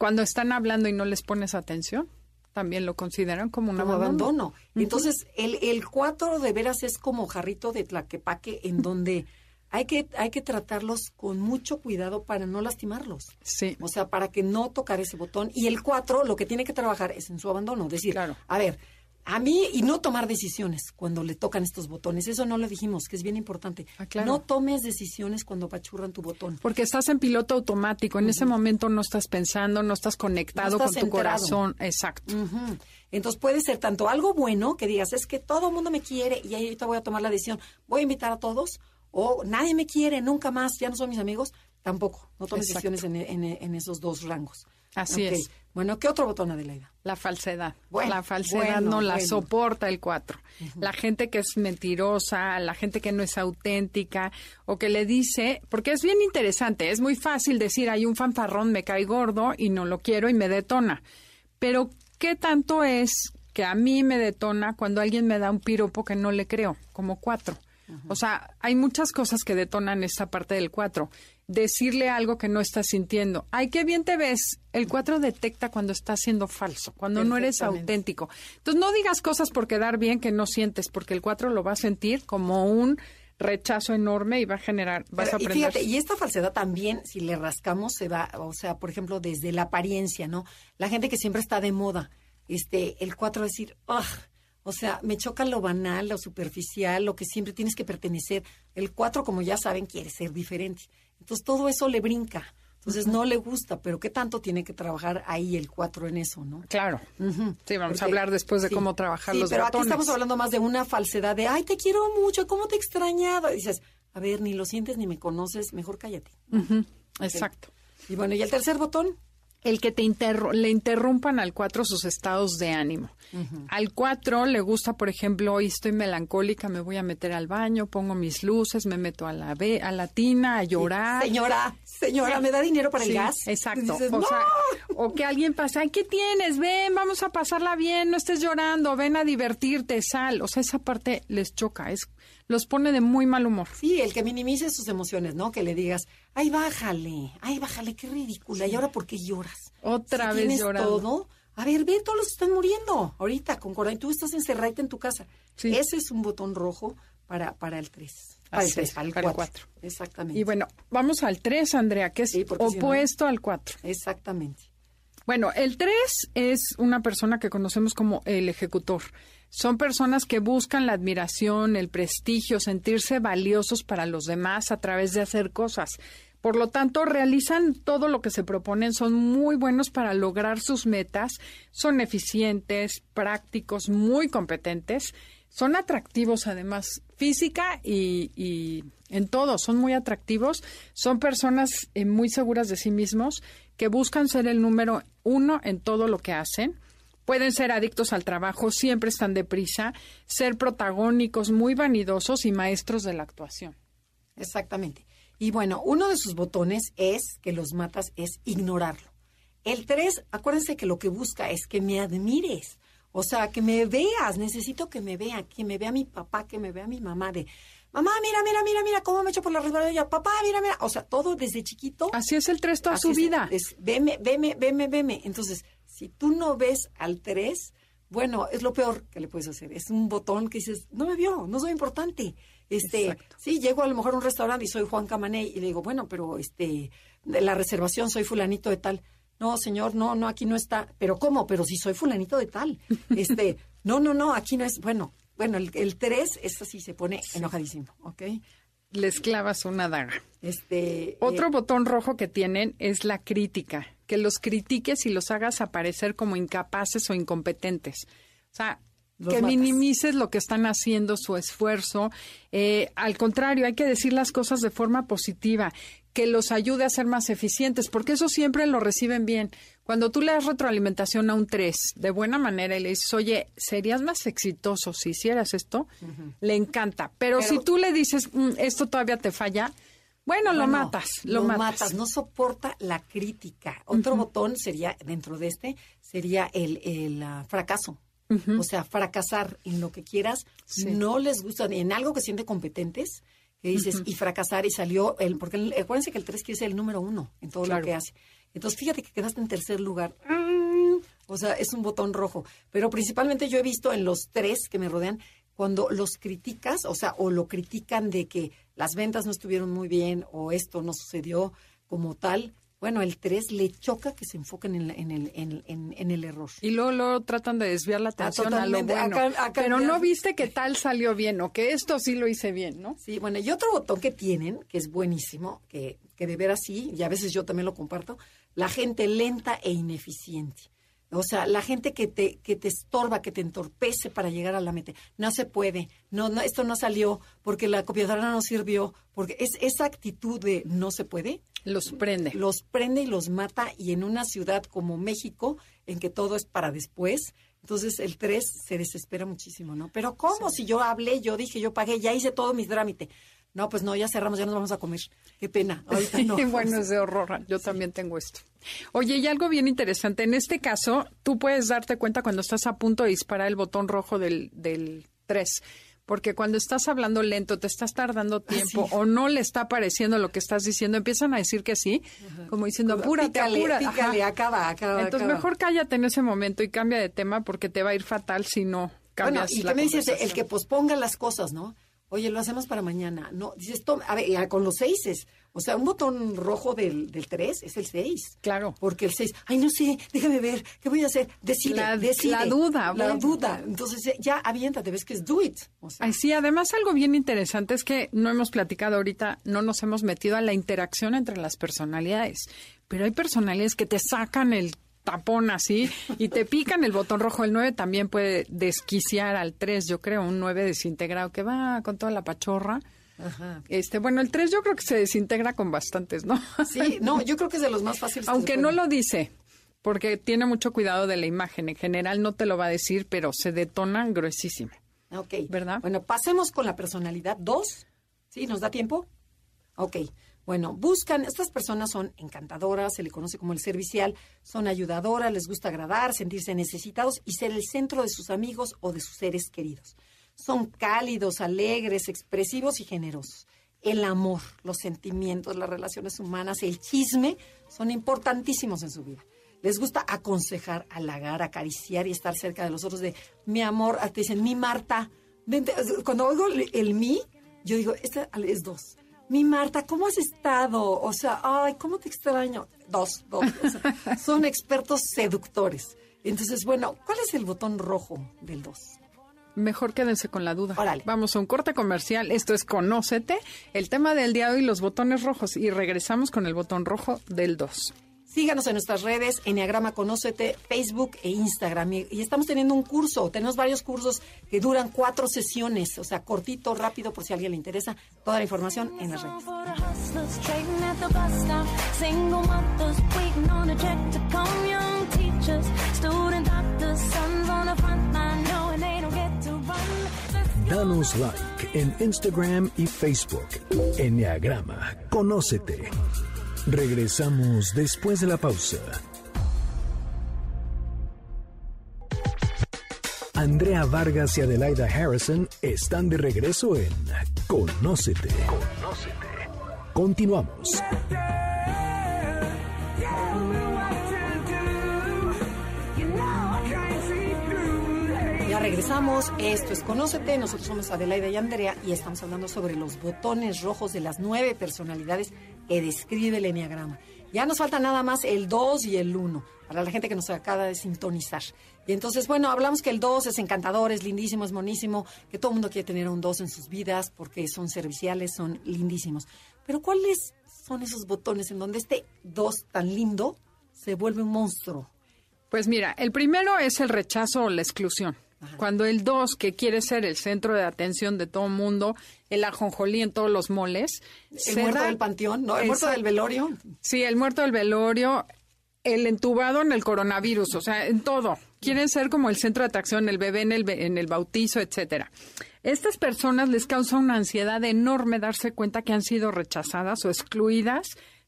[SPEAKER 3] Cuando están hablando y no les pones atención, también lo consideran como un
[SPEAKER 2] como
[SPEAKER 3] abandono.
[SPEAKER 2] abandono. Entonces, el, el 4 de veras es como jarrito de tlaquepaque en donde hay que, hay que tratarlos con mucho cuidado para no lastimarlos.
[SPEAKER 3] Sí.
[SPEAKER 2] O sea, para que no tocar ese botón. Y el 4 lo que tiene que trabajar es en su abandono. Decir,
[SPEAKER 3] Claro.
[SPEAKER 2] a ver, a mí, y no tomar decisiones cuando le tocan estos botones. Eso no lo dijimos, que es bien importante.
[SPEAKER 3] Ah, claro.
[SPEAKER 2] No tomes decisiones cuando apachurran tu botón.
[SPEAKER 3] Porque estás en piloto automático, en ese momento no estás pensando, no estás conectado
[SPEAKER 2] No estás
[SPEAKER 3] con tu
[SPEAKER 2] enterado.
[SPEAKER 3] corazón. Exacto.
[SPEAKER 2] Entonces puede ser tanto algo bueno que digas, es que todo el mundo me quiere y ahí ahorita voy a tomar la decisión, voy a invitar a todos, o nadie me quiere, nunca más, ya no son mis amigos, tampoco. No tomes
[SPEAKER 3] Exacto.
[SPEAKER 2] decisiones en, en- en esos dos rangos.
[SPEAKER 3] Así es.
[SPEAKER 2] Bueno, ¿qué otro botón, Adelaida?
[SPEAKER 3] La falsedad.
[SPEAKER 2] Bueno,
[SPEAKER 3] la falsedad
[SPEAKER 2] bueno,
[SPEAKER 3] no la
[SPEAKER 2] bueno.
[SPEAKER 3] soporta el 4. La gente que es mentirosa, la gente que no es auténtica o que le dice, porque es bien interesante, es muy fácil decir, hay un fanfarrón, me cae gordo y no lo quiero y me detona. Pero, ¿qué tanto es que a mí me detona cuando alguien me da un piropo que no le creo, como 4? O sea, hay muchas cosas que detonan esta parte del 4. Decirle algo que no estás sintiendo. Ay, qué bien te ves. El 4 detecta cuando estás siendo falso, cuando no eres auténtico. Entonces, no digas cosas por quedar bien que no sientes, porque el 4 lo va a sentir como un rechazo enorme y va a generar, vas
[SPEAKER 2] Pero,
[SPEAKER 3] a
[SPEAKER 2] y
[SPEAKER 3] aprender.
[SPEAKER 2] fíjate, y esta falsedad también, si le rascamos, se va, o sea, por ejemplo, desde la apariencia, ¿no? La gente que siempre está de moda, este, el 4 decir, ¡ah! O sea, me choca lo banal, lo superficial, lo que siempre tienes que pertenecer. El 4, como ya saben, quiere ser diferente. Entonces, todo eso le brinca. Entonces, no le gusta, pero ¿qué tanto tiene que trabajar ahí el 4 en eso, no?
[SPEAKER 3] Claro. Sí, vamos a hablar después de
[SPEAKER 2] sí,
[SPEAKER 3] cómo trabajar
[SPEAKER 2] sí,
[SPEAKER 3] los
[SPEAKER 2] pero aquí estamos hablando más de una falsedad de, ay, te quiero mucho, ¿cómo te he extrañado? Y dices, a ver, ni lo sientes ni me conoces, mejor cállate.
[SPEAKER 3] Exacto.
[SPEAKER 2] Y bueno, ¿y el tercer botón?
[SPEAKER 3] El que te le interrumpan al 4 sus estados de ánimo. Al 4 le gusta, por ejemplo, hoy estoy melancólica, me voy a meter al baño, pongo mis luces, me meto a la, a la tina a llorar.
[SPEAKER 2] Señora, señora, ¿me da dinero para
[SPEAKER 3] Sí,
[SPEAKER 2] el gas?
[SPEAKER 3] Exacto.
[SPEAKER 2] Y dices,
[SPEAKER 3] o,
[SPEAKER 2] "No".
[SPEAKER 3] sea, o que alguien pasa, ¿qué tienes? Ven, vamos a pasarla bien, no estés llorando, ven a divertirte, sal. O sea, esa parte les choca, es, los pone de muy mal humor.
[SPEAKER 2] Sí, el que minimice sus emociones, ¿no? Que le digas, ay, bájale, ay, bájale, qué ridícula. ¿Y ahora por qué lloras?
[SPEAKER 3] Otra
[SPEAKER 2] Si
[SPEAKER 3] vez
[SPEAKER 2] tienes
[SPEAKER 3] llorando.
[SPEAKER 2] todo, a ver, ve, todos los que están muriendo ahorita con coronavirus. Tú estás encerrada en tu casa.
[SPEAKER 3] Sí.
[SPEAKER 2] Ese es un botón rojo para, para el 3. Para el
[SPEAKER 3] Así
[SPEAKER 2] 3,
[SPEAKER 3] es,
[SPEAKER 2] para el
[SPEAKER 3] para el
[SPEAKER 2] 4.
[SPEAKER 3] cuatro.
[SPEAKER 2] Exactamente.
[SPEAKER 3] Y bueno, vamos al 3, Andrea, que es
[SPEAKER 2] Sí, porque si no-
[SPEAKER 3] opuesto al 4.
[SPEAKER 2] Exactamente.
[SPEAKER 3] Bueno, el 3 es una persona que conocemos como el ejecutor. Son personas que buscan la admiración, el prestigio, sentirse valiosos para los demás a través de hacer cosas. Por lo tanto, realizan todo lo que se proponen, son muy buenos para lograr sus metas, son eficientes, prácticos, muy competentes, son atractivos además física y, en todo, son muy atractivos, son personas eh, muy seguras de sí mismos que buscan ser el número uno en todo lo que hacen. Pueden ser adictos al trabajo, siempre están deprisa, ser protagónicos, muy vanidosos y maestros de la actuación.
[SPEAKER 2] Exactamente. Y bueno, uno de sus botones es que los matas, es ignorarlo. El 3, acuérdense que lo que busca es que me admires. O sea, que me veas, necesito que me vea, que me vea mi papá, que me vea mi mamá de, mamá, mira, mira, mira, mira, cómo me echo por la resbaladilla, papá, mira, mira. O sea, todo desde chiquito.
[SPEAKER 3] Así es el 3 toda su
[SPEAKER 2] es,
[SPEAKER 3] vida.
[SPEAKER 2] Es, veme, veme, veme, veme. Entonces, si tú no ves al 3, bueno, es lo peor que le puedes hacer. Es un botón que dices, no me vio, no soy importante. Este,
[SPEAKER 3] Exacto.
[SPEAKER 2] sí, llego a lo mejor a un restaurante y soy Juan Camané y le digo, bueno, pero este, de la reservación soy fulanito de tal. No, señor, no, no, aquí no está. Pero ¿cómo? Pero si soy fulanito de tal. Este, no, no, no, aquí no es. Bueno, bueno, el, el 3 es así, se pone enojadísimo, ¿ok?
[SPEAKER 3] Les clavas una daga.
[SPEAKER 2] Este,
[SPEAKER 3] Otro
[SPEAKER 2] eh,
[SPEAKER 3] botón rojo que tienen es la crítica, que los critiques y los hagas aparecer como incapaces o incompetentes. O sea, que
[SPEAKER 2] matas.
[SPEAKER 3] minimices lo que están haciendo, su esfuerzo. Eh, al contrario, hay que decir las cosas de forma positiva, que los ayude a ser más eficientes, porque eso siempre lo reciben bien. Cuando tú le das retroalimentación a un 3 de buena manera y le dices, oye, serías más exitoso si hicieras esto, le encanta. Pero,
[SPEAKER 2] Pero-
[SPEAKER 3] si tú le dices, "Mm, esto todavía te falla, bueno, lo matas, lo, matas.
[SPEAKER 2] no soporta la crítica. Otro botón sería, dentro de este, sería el, el, ah, fracaso. O sea, fracasar en lo que quieras.
[SPEAKER 3] Sí.
[SPEAKER 2] No les gusta, en algo que siente competentes, que dices, y fracasar, y salió, el, porque el- acuérdense que el 3 quiere ser el número uno en todo
[SPEAKER 3] Claro.
[SPEAKER 2] lo que hace. Entonces, fíjate que quedaste en tercer lugar. Mm, O sea, es un botón rojo. Pero principalmente yo he visto en los tres que me rodean, cuando los criticas, o sea, o lo critican de que las ventas no estuvieron muy bien o esto no sucedió como tal, bueno, el 3 le choca que se enfoquen en, la- en el, en, en- en el error.
[SPEAKER 3] Y luego, luego tratan de desviar la atención a lo bueno.
[SPEAKER 2] A ca- a
[SPEAKER 3] Pero no viste que tal salió bien o que esto sí lo hice bien, ¿no?
[SPEAKER 2] Sí, bueno, y otro botón que tienen, que es buenísimo, que, que de veras sí, y a veces yo también lo comparto, la gente lenta e ineficiente. O sea, la gente que te, que te estorba, que te entorpece para llegar a la meta. No se puede, no, no, esto no salió, porque la copiadora no sirvió, porque es esa actitud de no se puede,
[SPEAKER 3] Los prende.
[SPEAKER 2] los prende y los mata, y en una ciudad como México, en que todo es para después, entonces el 3 se desespera muchísimo, ¿no? Pero ¿cómo? Si yo hablé, yo dije, yo pagué, ya hice todo mi trámite. No, pues no, ya cerramos, ya nos vamos a comer. Qué pena. Ahorita no.
[SPEAKER 3] bueno, es de horror. Yo también tengo esto. Oye, y algo bien interesante. En este caso, tú puedes darte cuenta cuando estás a punto de disparar el botón rojo del, del 3. Porque cuando estás hablando lento, te estás tardando tiempo
[SPEAKER 2] sí.
[SPEAKER 3] o no le está pareciendo lo que estás diciendo, empiezan a decir que sí, como diciendo, apúrate,
[SPEAKER 2] pícale,
[SPEAKER 3] apúrate.
[SPEAKER 2] Pícale, acaba, acaba.
[SPEAKER 3] Entonces,
[SPEAKER 2] acaba.
[SPEAKER 3] mejor cállate en ese momento y cambia de tema porque te va a ir fatal si no
[SPEAKER 2] Bueno,
[SPEAKER 3] cambias
[SPEAKER 2] ¿y
[SPEAKER 3] la
[SPEAKER 2] qué me dices? El que posponga las cosas, ¿no? Oye, lo hacemos para mañana. No, dices, toma, a ver, con los seises. O sea, un botón rojo del, del 3 es el 6.
[SPEAKER 3] Claro.
[SPEAKER 2] Porque el 6, ay, no sé, déjame ver, ¿qué voy a hacer? Decide,
[SPEAKER 3] La-
[SPEAKER 2] decide.
[SPEAKER 3] la duda,
[SPEAKER 2] La
[SPEAKER 3] bueno.
[SPEAKER 2] duda. Entonces, eh, ya aviéntate, ves que es do it. O sea,
[SPEAKER 3] Ay, sí, además algo bien interesante es que no hemos platicado ahorita, no nos hemos metido a la interacción entre las personalidades, pero hay personalidades que te sacan el tapón así y te pican el botón rojo. El 9 también puede desquiciar al 3, yo creo, un 9 desintegrado que va con toda la pachorra.
[SPEAKER 2] Ajá.
[SPEAKER 3] Este, bueno, el 3 yo creo que se desintegra con bastantes, ¿no?
[SPEAKER 2] Sí, no, yo creo que es de los más fáciles.
[SPEAKER 3] Aunque no lo dice, porque tiene mucho cuidado de la imagen. En general no te lo va a decir, pero se detona gruesísima.
[SPEAKER 2] Ok.
[SPEAKER 3] ¿Verdad?
[SPEAKER 2] Bueno, pasemos con la personalidad 2. ¿Sí? ¿Nos da tiempo? Ok. Bueno, buscan, estas personas son encantadoras, se le conoce como el servicial, son ayudadoras, les gusta agradar, sentirse necesitados y ser el centro de sus amigos o de sus seres queridos. Son cálidos, alegres, expresivos y generosos. El amor, los sentimientos, las relaciones humanas, el chisme son importantísimos en su vida. Les gusta aconsejar, halagar, acariciar y estar cerca de los otros de mi amor, te dicen mi Marta. Vente". Cuando oigo el, mi, yo digo, esta es dos. Mi Marta, ¿cómo has estado? O sea, ay, ¿cómo te extraño? Dos, dos. O sea, son expertos seductores. Entonces, bueno, ¿cuál es el botón rojo del dos?
[SPEAKER 3] Mejor quédense con la duda.
[SPEAKER 2] Órale.
[SPEAKER 3] Vamos a un corte comercial. Esto es Conócete, el tema del día de hoy, los botones rojos. Y regresamos con el botón rojo del 2.
[SPEAKER 2] Síganos en nuestras redes, Enneagrama Conócete, Facebook e Instagram. Y, estamos teniendo un curso, tenemos varios cursos que duran cuatro sesiones, o sea, cortito, rápido, por si a alguien le interesa. Toda la información en las redes.
[SPEAKER 1] Danos like en Instagram y Facebook. Enneagrama, conócete. Regresamos después de la pausa. Andrea Vargas y Adelaida Harrison están de regreso en Conócete. Continuamos.
[SPEAKER 2] Ya regresamos, esto es Conócete, nosotros somos Adelaida y Andrea y estamos hablando sobre los botones rojos de las nueve personalidades que describe el Enneagrama. Ya nos falta nada más el 2 y el 1, para la gente que nos acaba de sintonizar. Y entonces, bueno, hablamos que el 2 es encantador, es lindísimo, es monísimo, que todo el mundo quiere tener un 2 en sus vidas porque son serviciales, son lindísimos. Pero ¿cuáles son esos botones en donde este 2 tan lindo se vuelve un monstruo?
[SPEAKER 3] Pues mira, el primero es el rechazo o la exclusión. Cuando el 2, que quiere ser el centro de atención de todo el mundo, el ajonjolí en todos los moles.
[SPEAKER 2] El
[SPEAKER 3] se
[SPEAKER 2] muerto
[SPEAKER 3] da-
[SPEAKER 2] del panteón, ¿no? El muerto del velorio.
[SPEAKER 3] Sí, el muerto del velorio, el entubado en el coronavirus, o sea, en todo. Quieren ser como el centro de atracción, el bebé en el, en el bautizo, etcétera. Estas personas les causa una ansiedad enorme darse cuenta que han sido rechazadas o excluidas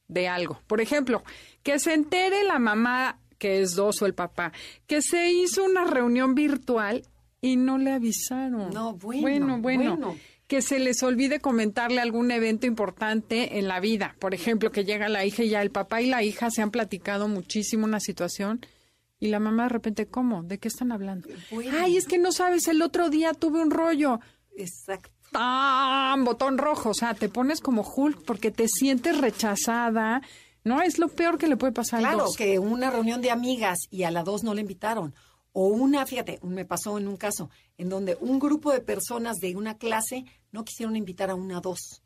[SPEAKER 3] de algo. Por ejemplo, que se entere la mamá que es dos o el papá, que se hizo una reunión virtual y no le avisaron.
[SPEAKER 2] No, bueno,
[SPEAKER 3] Bueno, bueno.
[SPEAKER 2] bueno.
[SPEAKER 3] Que se les olvide comentarle algún evento importante en la vida. Por ejemplo, que llega la hija y ya el papá y la hija se han platicado muchísimo una situación y la mamá de repente, ¿cómo? ¿De qué están hablando?
[SPEAKER 2] Bueno.
[SPEAKER 3] Ay, es que no sabes, el otro día tuve un rollo.
[SPEAKER 2] Exacto.
[SPEAKER 3] Botón rojo. O sea, te pones como Hulk porque te sientes rechazada. No, es lo peor que le puede pasar
[SPEAKER 2] Claro,
[SPEAKER 3] dos.
[SPEAKER 2] que una reunión de amigas y a la dos no le invitaron. O una, fíjate, me pasó en un caso en donde un grupo de personas de una clase no quisieron invitar a una dos.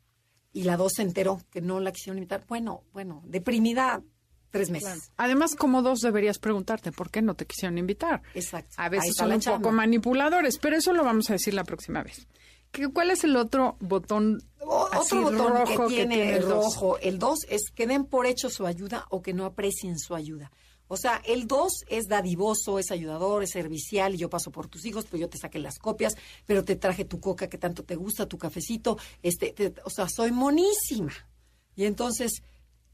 [SPEAKER 2] Y la dos se enteró que no la quisieron invitar. Bueno, bueno, deprimida tres meses.
[SPEAKER 3] Además, como dos deberías preguntarte por qué no te quisieron invitar.
[SPEAKER 2] Exacto.
[SPEAKER 3] A veces son un
[SPEAKER 2] chamba.
[SPEAKER 3] poco manipuladores, pero eso lo vamos a decir la próxima vez. ¿Qué- ¿Cuál es el otro botón
[SPEAKER 2] O- otro botón
[SPEAKER 3] rojo
[SPEAKER 2] que tiene,
[SPEAKER 3] el
[SPEAKER 2] rojo, el 2 es que den por hecho su ayuda o que no aprecien su ayuda. O sea, el 2 es dadivoso, es ayudador, es servicial, y yo paso por tus hijos, pero yo te saqué las copias, pero te traje tu coca que tanto te gusta, tu cafecito, este, te- o sea, soy monísima. Y entonces,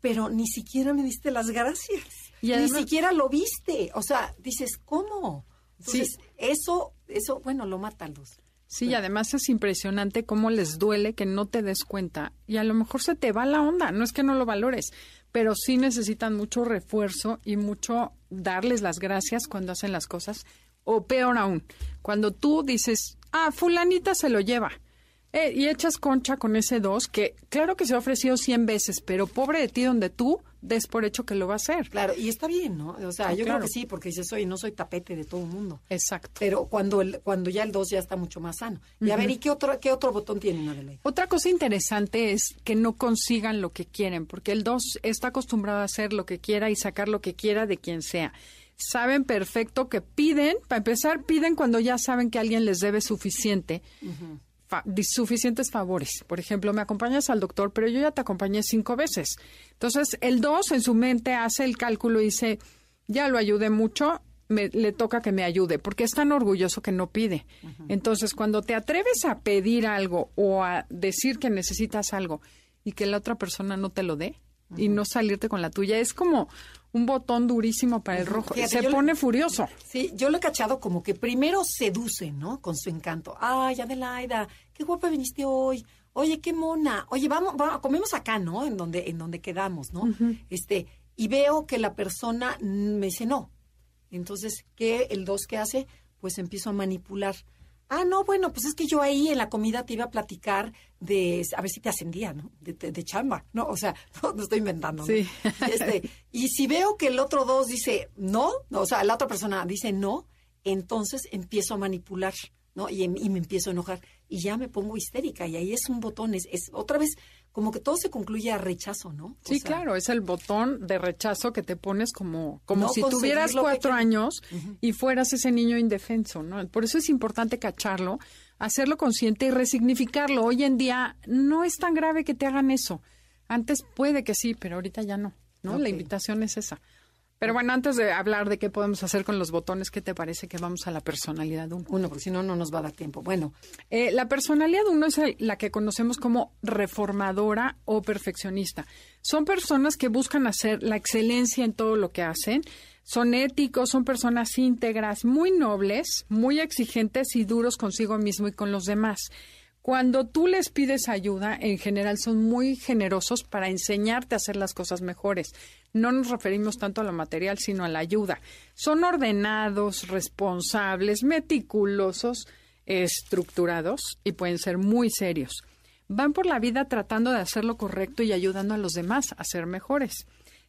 [SPEAKER 2] pero ni siquiera me diste las gracias.
[SPEAKER 3] Y
[SPEAKER 2] ni siquiera lo viste. O sea, dices, ¿cómo? Entonces,
[SPEAKER 3] Sí.
[SPEAKER 2] eso, eso, bueno, lo mata al 2.
[SPEAKER 3] Sí, y además es impresionante cómo les duele que no te des cuenta y a lo mejor se te va la onda, no es que no lo valores, pero sí necesitan mucho refuerzo y mucho darles las gracias cuando hacen las cosas o peor aún, cuando tú dices, ah, fulanita se lo lleva. Eh, y echas concha con ese dos que claro que se ha ofrecido 100 veces, pero pobre de ti donde tú des por hecho que lo va a hacer.
[SPEAKER 2] Claro, y está bien, ¿no? O sea,
[SPEAKER 3] Ah,
[SPEAKER 2] yo
[SPEAKER 3] claro.
[SPEAKER 2] creo que sí, porque dices, oye, no soy tapete de todo el mundo.
[SPEAKER 3] Exacto.
[SPEAKER 2] Pero cuando el, cuando ya el 2 ya está mucho más sano. Y a ver, ¿y qué otro, qué otro botón tienen, Adelaide?
[SPEAKER 3] Otra cosa interesante es que no consigan lo que quieren, porque el 2 está acostumbrado a hacer lo que quiera y sacar lo que quiera de quien sea. Saben perfecto que piden, para empezar, piden cuando ya saben que alguien les debe suficiente, fa- suficientes favores. Por ejemplo, me acompañas al doctor, pero yo ya te acompañé cinco veces. Entonces, el 2 en su mente hace el cálculo y dice, ya lo ayudé mucho, me- le toca que me ayude, porque es tan orgulloso que no pide. Entonces, cuando te atreves a pedir algo o a decir que necesitas algo y que la otra persona no te lo dé y no salirte con la tuya, es como un botón durísimo para el rojo.
[SPEAKER 2] Fíjate,
[SPEAKER 3] Se
[SPEAKER 2] le-
[SPEAKER 3] pone furioso.
[SPEAKER 2] Sí, yo lo he cachado como que primero seduce, ¿no? Con su encanto. Ay, Adelaida, qué guapa viniste hoy. Oye, qué mona. Oye, vamos, vamos, comemos acá, ¿no? En donde, en donde quedamos, ¿no? Este, y veo que la persona me dice no. Entonces, ¿qué el dos que hace? Pues empiezo a manipular. Ah, no, bueno, pues es que yo ahí en la comida te iba a platicar de, a ver si te ascendía, ¿no? De, de- de chamba, ¿no? O sea, no, no estoy inventando. ¿no?
[SPEAKER 3] Sí.
[SPEAKER 2] Este, y si veo que el otro dos dice no, o sea, la otra persona dice no, entonces empiezo a manipular ¿no? Y, y me empiezo a enojar y ya me pongo histérica y ahí es un botón, es, es otra vez como que todo se concluye a rechazo, ¿no? O
[SPEAKER 3] Sí,
[SPEAKER 2] sea,
[SPEAKER 3] claro, es el botón de rechazo que te pones como, como
[SPEAKER 2] No
[SPEAKER 3] si tuvieras
[SPEAKER 2] que
[SPEAKER 3] cuatro años y fueras ese niño indefenso, ¿no? Por eso es importante cacharlo, hacerlo consciente y resignificarlo. Hoy en día no es tan grave que te hagan eso. Antes puede que sí, pero ahorita ya no, ¿no? La invitación es esa. Pero bueno, antes de hablar de qué podemos hacer con los botones, ¿qué te parece que vamos a la personalidad uno?
[SPEAKER 2] Uno, porque si no, no nos va a dar tiempo. Bueno,
[SPEAKER 3] Eh, la personalidad uno es el- la que conocemos como reformadora o perfeccionista. Son personas que buscan hacer la excelencia en todo lo que hacen. Son éticos, son personas íntegras, muy nobles, muy exigentes y duros consigo mismo y con los demás. Cuando tú les pides ayuda, en general son muy generosos para enseñarte a hacer las cosas mejores. No nos referimos tanto a lo material, sino a la ayuda. Son ordenados, responsables, meticulosos, estructurados y pueden ser muy serios. Van por la vida tratando de hacer lo correcto y ayudando a los demás a ser mejores.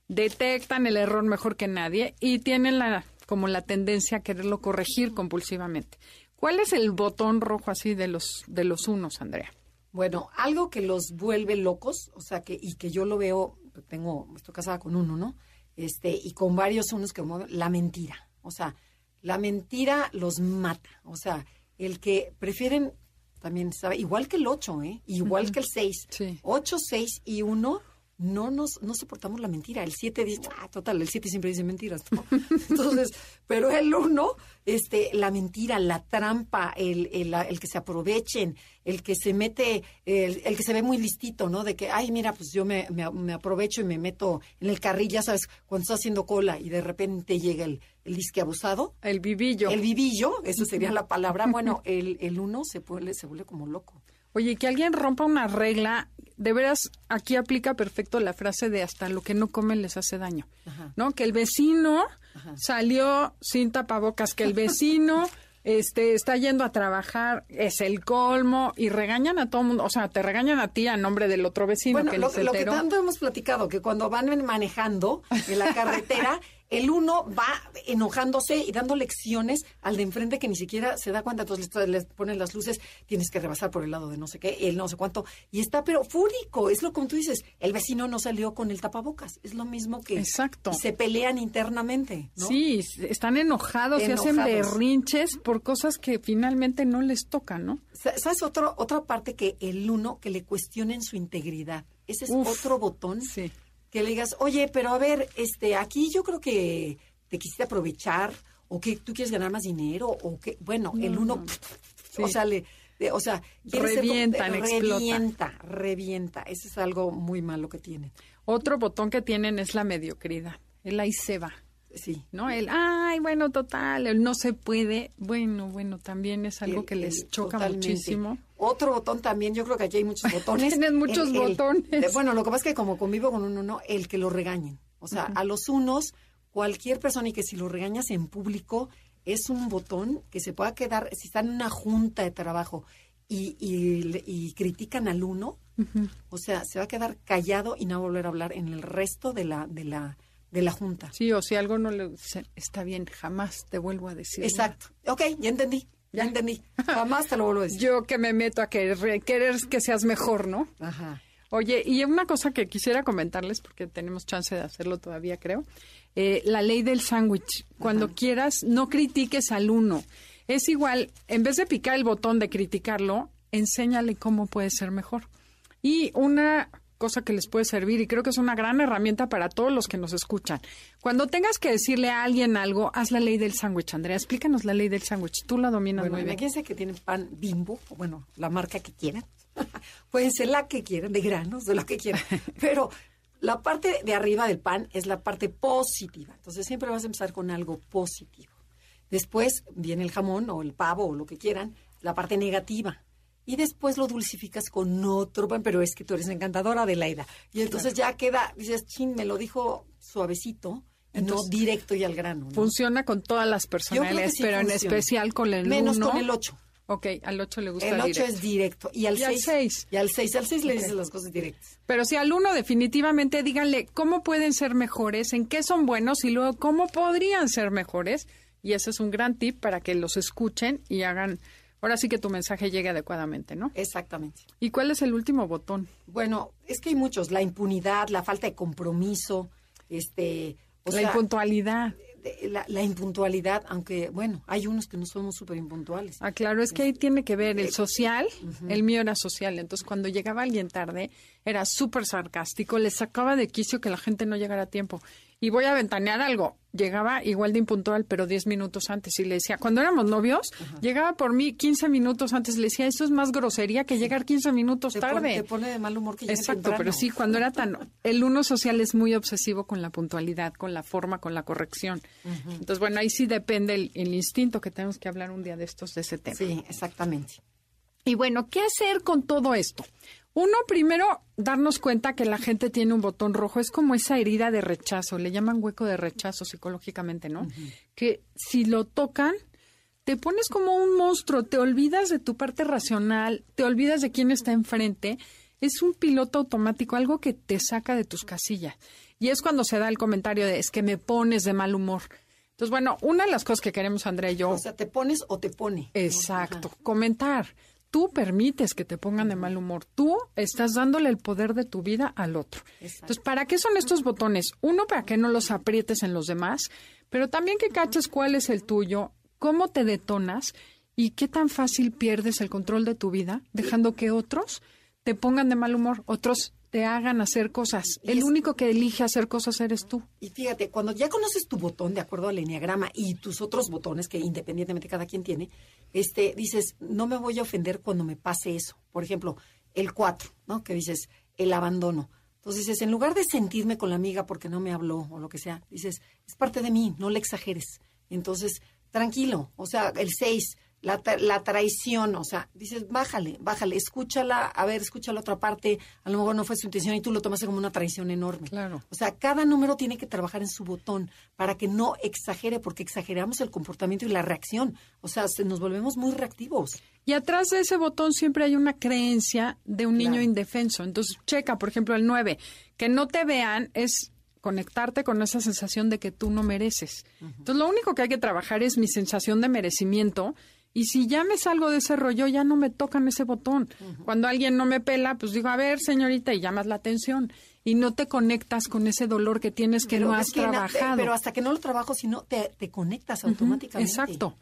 [SPEAKER 3] Detectan el error mejor que nadie y tienen la, como la tendencia a quererlo corregir compulsivamente. ¿Cuál es el botón rojo así de los, de los unos, Andrea?
[SPEAKER 2] Bueno, algo que los vuelve locos, o sea, que y que yo lo veo, tengo, estoy casada con uno, ¿no? Este, y con varios unos que mueven, la mentira. O sea, la mentira los mata. O sea, el que prefieren también, ¿sabe? Igual que el 8, ¿eh? Igual que el 6.
[SPEAKER 3] Sí.
[SPEAKER 2] 8, 6 y 1 no nos no soportamos la mentira. El 7 dice, ah, total, el 7 siempre dice mentiras. ¿no? Entonces, pero el 1, este, la mentira, la trampa, el, el, el que se aprovechen, el que se mete, el, el que se ve muy listito, ¿no? De que, ay, mira, pues yo me, me, me aprovecho y me meto en el carril, ya sabes, cuando estás haciendo cola y de repente llega el, el disque abusado.
[SPEAKER 3] El vivillo.
[SPEAKER 2] El vivillo, eso sería la palabra. Bueno, el, el uno se, vuelve, se vuelve como loco.
[SPEAKER 3] Oye, que alguien rompa una regla, de veras, aquí aplica perfecto la frase de hasta lo que no comen les hace daño,
[SPEAKER 2] Ajá.
[SPEAKER 3] ¿no? Que el vecino salió sin tapabocas, que el vecino este, está yendo a trabajar, es el colmo, y regañan a todo el mundo, o sea, te regañan a ti a nombre del otro vecino
[SPEAKER 2] Bueno,
[SPEAKER 3] que
[SPEAKER 2] lo,
[SPEAKER 3] les
[SPEAKER 2] lo que tanto hemos platicado, que cuando van manejando en la carretera, el uno va enojándose y dando lecciones al de enfrente que ni siquiera se da cuenta, entonces les, ponen las luces, tienes que rebasar por el lado de no sé qué, el no sé cuánto, y está pero fúrico, es lo como tú dices, el vecino no salió con el tapabocas, es lo mismo que...
[SPEAKER 3] Exacto.
[SPEAKER 2] se pelean internamente, ¿no?
[SPEAKER 3] Sí, están enojados, y hacen
[SPEAKER 2] Enojados.
[SPEAKER 3] berrinches por cosas que finalmente no les tocan, ¿no?
[SPEAKER 2] Sa- ¿Sabes otro, otra parte que el uno que le cuestionen su integridad? Ese es
[SPEAKER 3] Uf,
[SPEAKER 2] otro botón
[SPEAKER 3] sí.
[SPEAKER 2] Que le digas, oye, pero a ver, este, aquí yo creo que te quisiste aprovechar o que tú quieres ganar más dinero o que, bueno, el uno, o sea, le, de- o sea, ser
[SPEAKER 3] explotan.
[SPEAKER 2] revienta, revienta. Ese es algo muy malo que tienen.
[SPEAKER 3] Otro botón que tienen es la mediocridad. El ahí se va.
[SPEAKER 2] Sí.
[SPEAKER 3] ¿no? El, ay, bueno, total, el no se puede. Bueno, bueno, también es algo
[SPEAKER 2] El-
[SPEAKER 3] que les
[SPEAKER 2] el-
[SPEAKER 3] choca
[SPEAKER 2] totalmente.
[SPEAKER 3] muchísimo.
[SPEAKER 2] Otro botón también, yo creo que aquí hay muchos botones.
[SPEAKER 3] Tienes muchos botones.
[SPEAKER 2] bueno, lo que pasa es que como convivo con un uno, el que lo regañen. O sea, a los unos, cualquier persona y que si lo regañas en público, es un botón que se pueda quedar, si están en una junta de trabajo y, y, y critican al uno, o sea, se va a quedar callado y no va a volver a hablar en el resto de la, de la, de la junta.
[SPEAKER 3] Sí, o si algo no le está bien, jamás te vuelvo a decir. nada".
[SPEAKER 2] Exacto. Ok, ya entendí. Ya entendí. Jamás te lo vuelvo a decir.
[SPEAKER 3] Yo que me meto a querer, querer que seas mejor, ¿no?
[SPEAKER 2] Ajá.
[SPEAKER 3] Oye, y una cosa que quisiera comentarles, porque tenemos chance de hacerlo todavía, creo, eh, la ley del sándwich. Cuando quieras, no critiques al uno. Es igual, en vez de picar el botón de criticarlo, enséñale cómo puede ser mejor. Y una cosa que les puede servir, y creo que es una gran herramienta para todos los que nos escuchan. Cuando tengas que decirle a alguien algo, haz la ley del sándwich, Andrea. Explícanos la ley del sándwich. Tú la dominas
[SPEAKER 2] Bueno,
[SPEAKER 3] muy bien.
[SPEAKER 2] imagínense que tienen pan bimbo, o bueno, la marca que quieran. Pueden ser la que quieran, de granos, de lo que quieran. Pero la parte de arriba del pan es la parte positiva. Entonces siempre vas a empezar con algo positivo. Después viene el jamón o el pavo o lo que quieran, la parte negativa. Y después lo dulcificas con otro pan, pero es que tú eres encantadora, Adelaida. Y entonces ya queda, dices, chin, me lo dijo suavecito y
[SPEAKER 3] Entonces,
[SPEAKER 2] no directo y al grano. ¿no?
[SPEAKER 3] Funciona con todas las personalidades,
[SPEAKER 2] sí
[SPEAKER 3] pero en especial con el
[SPEAKER 2] Menos
[SPEAKER 3] uno.
[SPEAKER 2] con el 8.
[SPEAKER 3] Ok, al 8 le gusta
[SPEAKER 2] El 8
[SPEAKER 3] directo.
[SPEAKER 2] es directo. Y al
[SPEAKER 3] Y al
[SPEAKER 2] 6.
[SPEAKER 3] seis.
[SPEAKER 2] Y al 6. Al 6 le dices las cosas directas.
[SPEAKER 3] Pero si al uno definitivamente díganle cómo pueden ser mejores, en qué son buenos y luego cómo podrían ser mejores. Y ese es un gran tip para que los escuchen y hagan, Ahora sí que tu mensaje llegue adecuadamente, ¿no?
[SPEAKER 2] Exactamente.
[SPEAKER 3] ¿Y cuál es el último botón?
[SPEAKER 2] Bueno, es que hay muchos, la impunidad, la falta de compromiso, este, o
[SPEAKER 3] la
[SPEAKER 2] sea,
[SPEAKER 3] impuntualidad.
[SPEAKER 2] la, la impuntualidad, aunque bueno, hay unos que no somos súper impuntuales.
[SPEAKER 3] Ah, claro, es que ahí tiene que ver el social, el mío era social, entonces cuando llegaba alguien tarde era súper sarcástico, le sacaba de quicio que la gente no llegara a tiempo. Y voy a ventanear algo, llegaba igual de impuntual, pero 10 minutos antes, y le decía, cuando éramos novios, llegaba por mí 15 minutos antes, le decía, esto es más grosería que llegar 15 minutos
[SPEAKER 2] te, pone,
[SPEAKER 3] tarde.
[SPEAKER 2] te pone de mal humor que llegue
[SPEAKER 3] Exacto,
[SPEAKER 2] temprano.
[SPEAKER 3] pero sí, cuando era tan... El uno social es muy obsesivo con la puntualidad, con la forma, con la corrección. Entonces, bueno, ahí sí depende el, el instinto que tenemos que hablar un día de estos, de ese tema.
[SPEAKER 2] Sí, exactamente.
[SPEAKER 3] Y bueno, ¿qué hacer con todo esto? Uno, primero, darnos cuenta que la gente tiene un botón rojo. Es como esa herida de rechazo, le llaman hueco de rechazo psicológicamente, ¿no? Que si lo tocan, te pones como un monstruo, te olvidas de tu parte racional, te olvidas de quién está enfrente. Es un piloto automático, algo que te saca de tus casillas. Y es cuando se da el comentario de, es que me pones de mal humor. Entonces, bueno, una de las cosas que queremos, Andrea y yo,
[SPEAKER 2] O sea, te pones o te pone.
[SPEAKER 3] Exacto, comentar. Tú permites que te pongan de mal humor. Tú estás dándole el poder de tu vida al otro. Entonces, ¿para qué son estos botones? Uno, para que no los aprietes en los demás, pero también que caches cuál es el tuyo, cómo te detonas y qué tan fácil pierdes el control de tu vida, dejando que otros te pongan de mal humor, otros te hagan hacer cosas.
[SPEAKER 2] Y
[SPEAKER 3] El
[SPEAKER 2] es-
[SPEAKER 3] único que elige hacer cosas eres tú.
[SPEAKER 2] Y fíjate, cuando ya conoces tu botón de acuerdo al enneagrama y tus otros botones, que independientemente cada quien tiene, este, dices, no me voy a ofender cuando me pase eso. Por ejemplo, el 4, ¿no? Que dices, el abandono. Entonces dices, en lugar de sentirme con la amiga porque no me habló o lo que sea, dices, es parte de mí, no le exageres. Entonces, tranquilo. O sea, el 6, la, tra- la traición, o sea, dices, bájale, bájale, escúchala, a ver, escucha la otra parte, a lo mejor no fue su intención y tú lo tomaste como una traición enorme.
[SPEAKER 3] Claro.
[SPEAKER 2] O sea, cada número tiene que trabajar en su botón para que no exagere, porque exageramos el comportamiento y la reacción. O sea, se nos volvemos muy reactivos.
[SPEAKER 3] Y atrás de ese botón siempre hay una creencia de un niño indefenso. Entonces, checa, por ejemplo, el 9. Que no te vean es conectarte con esa sensación de que tú no mereces. Entonces, lo único que hay que trabajar es mi sensación de merecimiento. Y si ya me salgo de ese rollo, ya no me tocan ese botón. Cuando alguien no me pela, pues digo, a ver, señorita, y llamas la atención. Y no te conectas con ese dolor que tienes que
[SPEAKER 2] Pero
[SPEAKER 3] no has
[SPEAKER 2] que
[SPEAKER 3] trabajado.
[SPEAKER 2] pero hasta que no lo trabajo, si no, te, te conectas automáticamente.
[SPEAKER 3] Exacto.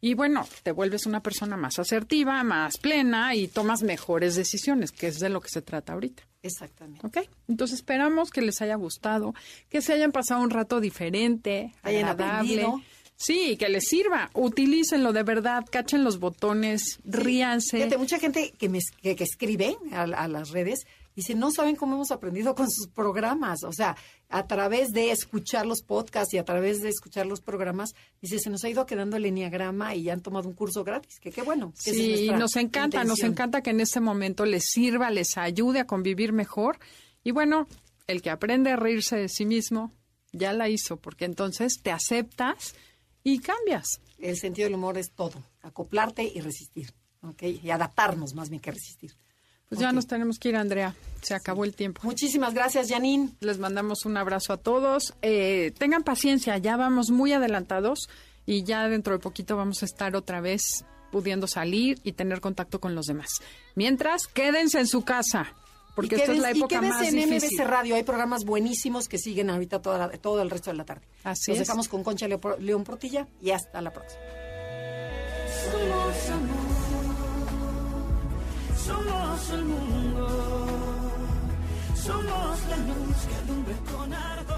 [SPEAKER 3] Y bueno, te vuelves una persona más asertiva, más plena y tomas mejores decisiones, que es de lo que se trata ahorita.
[SPEAKER 2] Exactamente.
[SPEAKER 3] ¿Ok? Entonces esperamos que les haya gustado, que se hayan pasado un rato diferente,
[SPEAKER 2] Hayan
[SPEAKER 3] agradable.
[SPEAKER 2] aprendido.
[SPEAKER 3] Sí, que les sirva. Utilícenlo de verdad, cachen los botones, ríanse.
[SPEAKER 2] Fíjate, mucha gente que, me, que, que escribe a, a las redes dice, no saben cómo hemos aprendido con sus programas. O sea, a través de escuchar los podcasts y a través de escuchar los programas, dice, se nos ha ido quedando el enneagrama y ya han tomado un curso gratis. Que qué bueno. que
[SPEAKER 3] Sí, nos encanta, nos encanta que en este momento les sirva, les ayude a convivir mejor. Y bueno, el que aprende a reírse de sí mismo, ya la hizo, porque entonces te aceptas y cambias.
[SPEAKER 2] El sentido del humor es todo, acoplarte y resistir, ¿ok? Y adaptarnos más bien que resistir.
[SPEAKER 3] Pues ya nos tenemos que ir, Andrea. Se acabó el tiempo.
[SPEAKER 2] Muchísimas gracias, Janine.
[SPEAKER 3] Les mandamos un abrazo a todos. Eh, tengan paciencia, ya vamos muy adelantados y ya dentro de poquito vamos a estar otra vez pudiendo salir y tener contacto con los demás. Mientras, quédense en su casa, porque esta es la
[SPEAKER 2] quédense- y
[SPEAKER 3] época más
[SPEAKER 2] quédense en
[SPEAKER 3] difícil.
[SPEAKER 2] MBC Radio. Hay programas buenísimos que siguen ahorita toda la- todo el resto de la tarde.
[SPEAKER 3] Así
[SPEAKER 2] Los
[SPEAKER 3] es.
[SPEAKER 2] dejamos con Concha León Portilla y hasta la próxima.
[SPEAKER 5] Somos amor, somos el mundo, somos la luz que alumbra con ardor.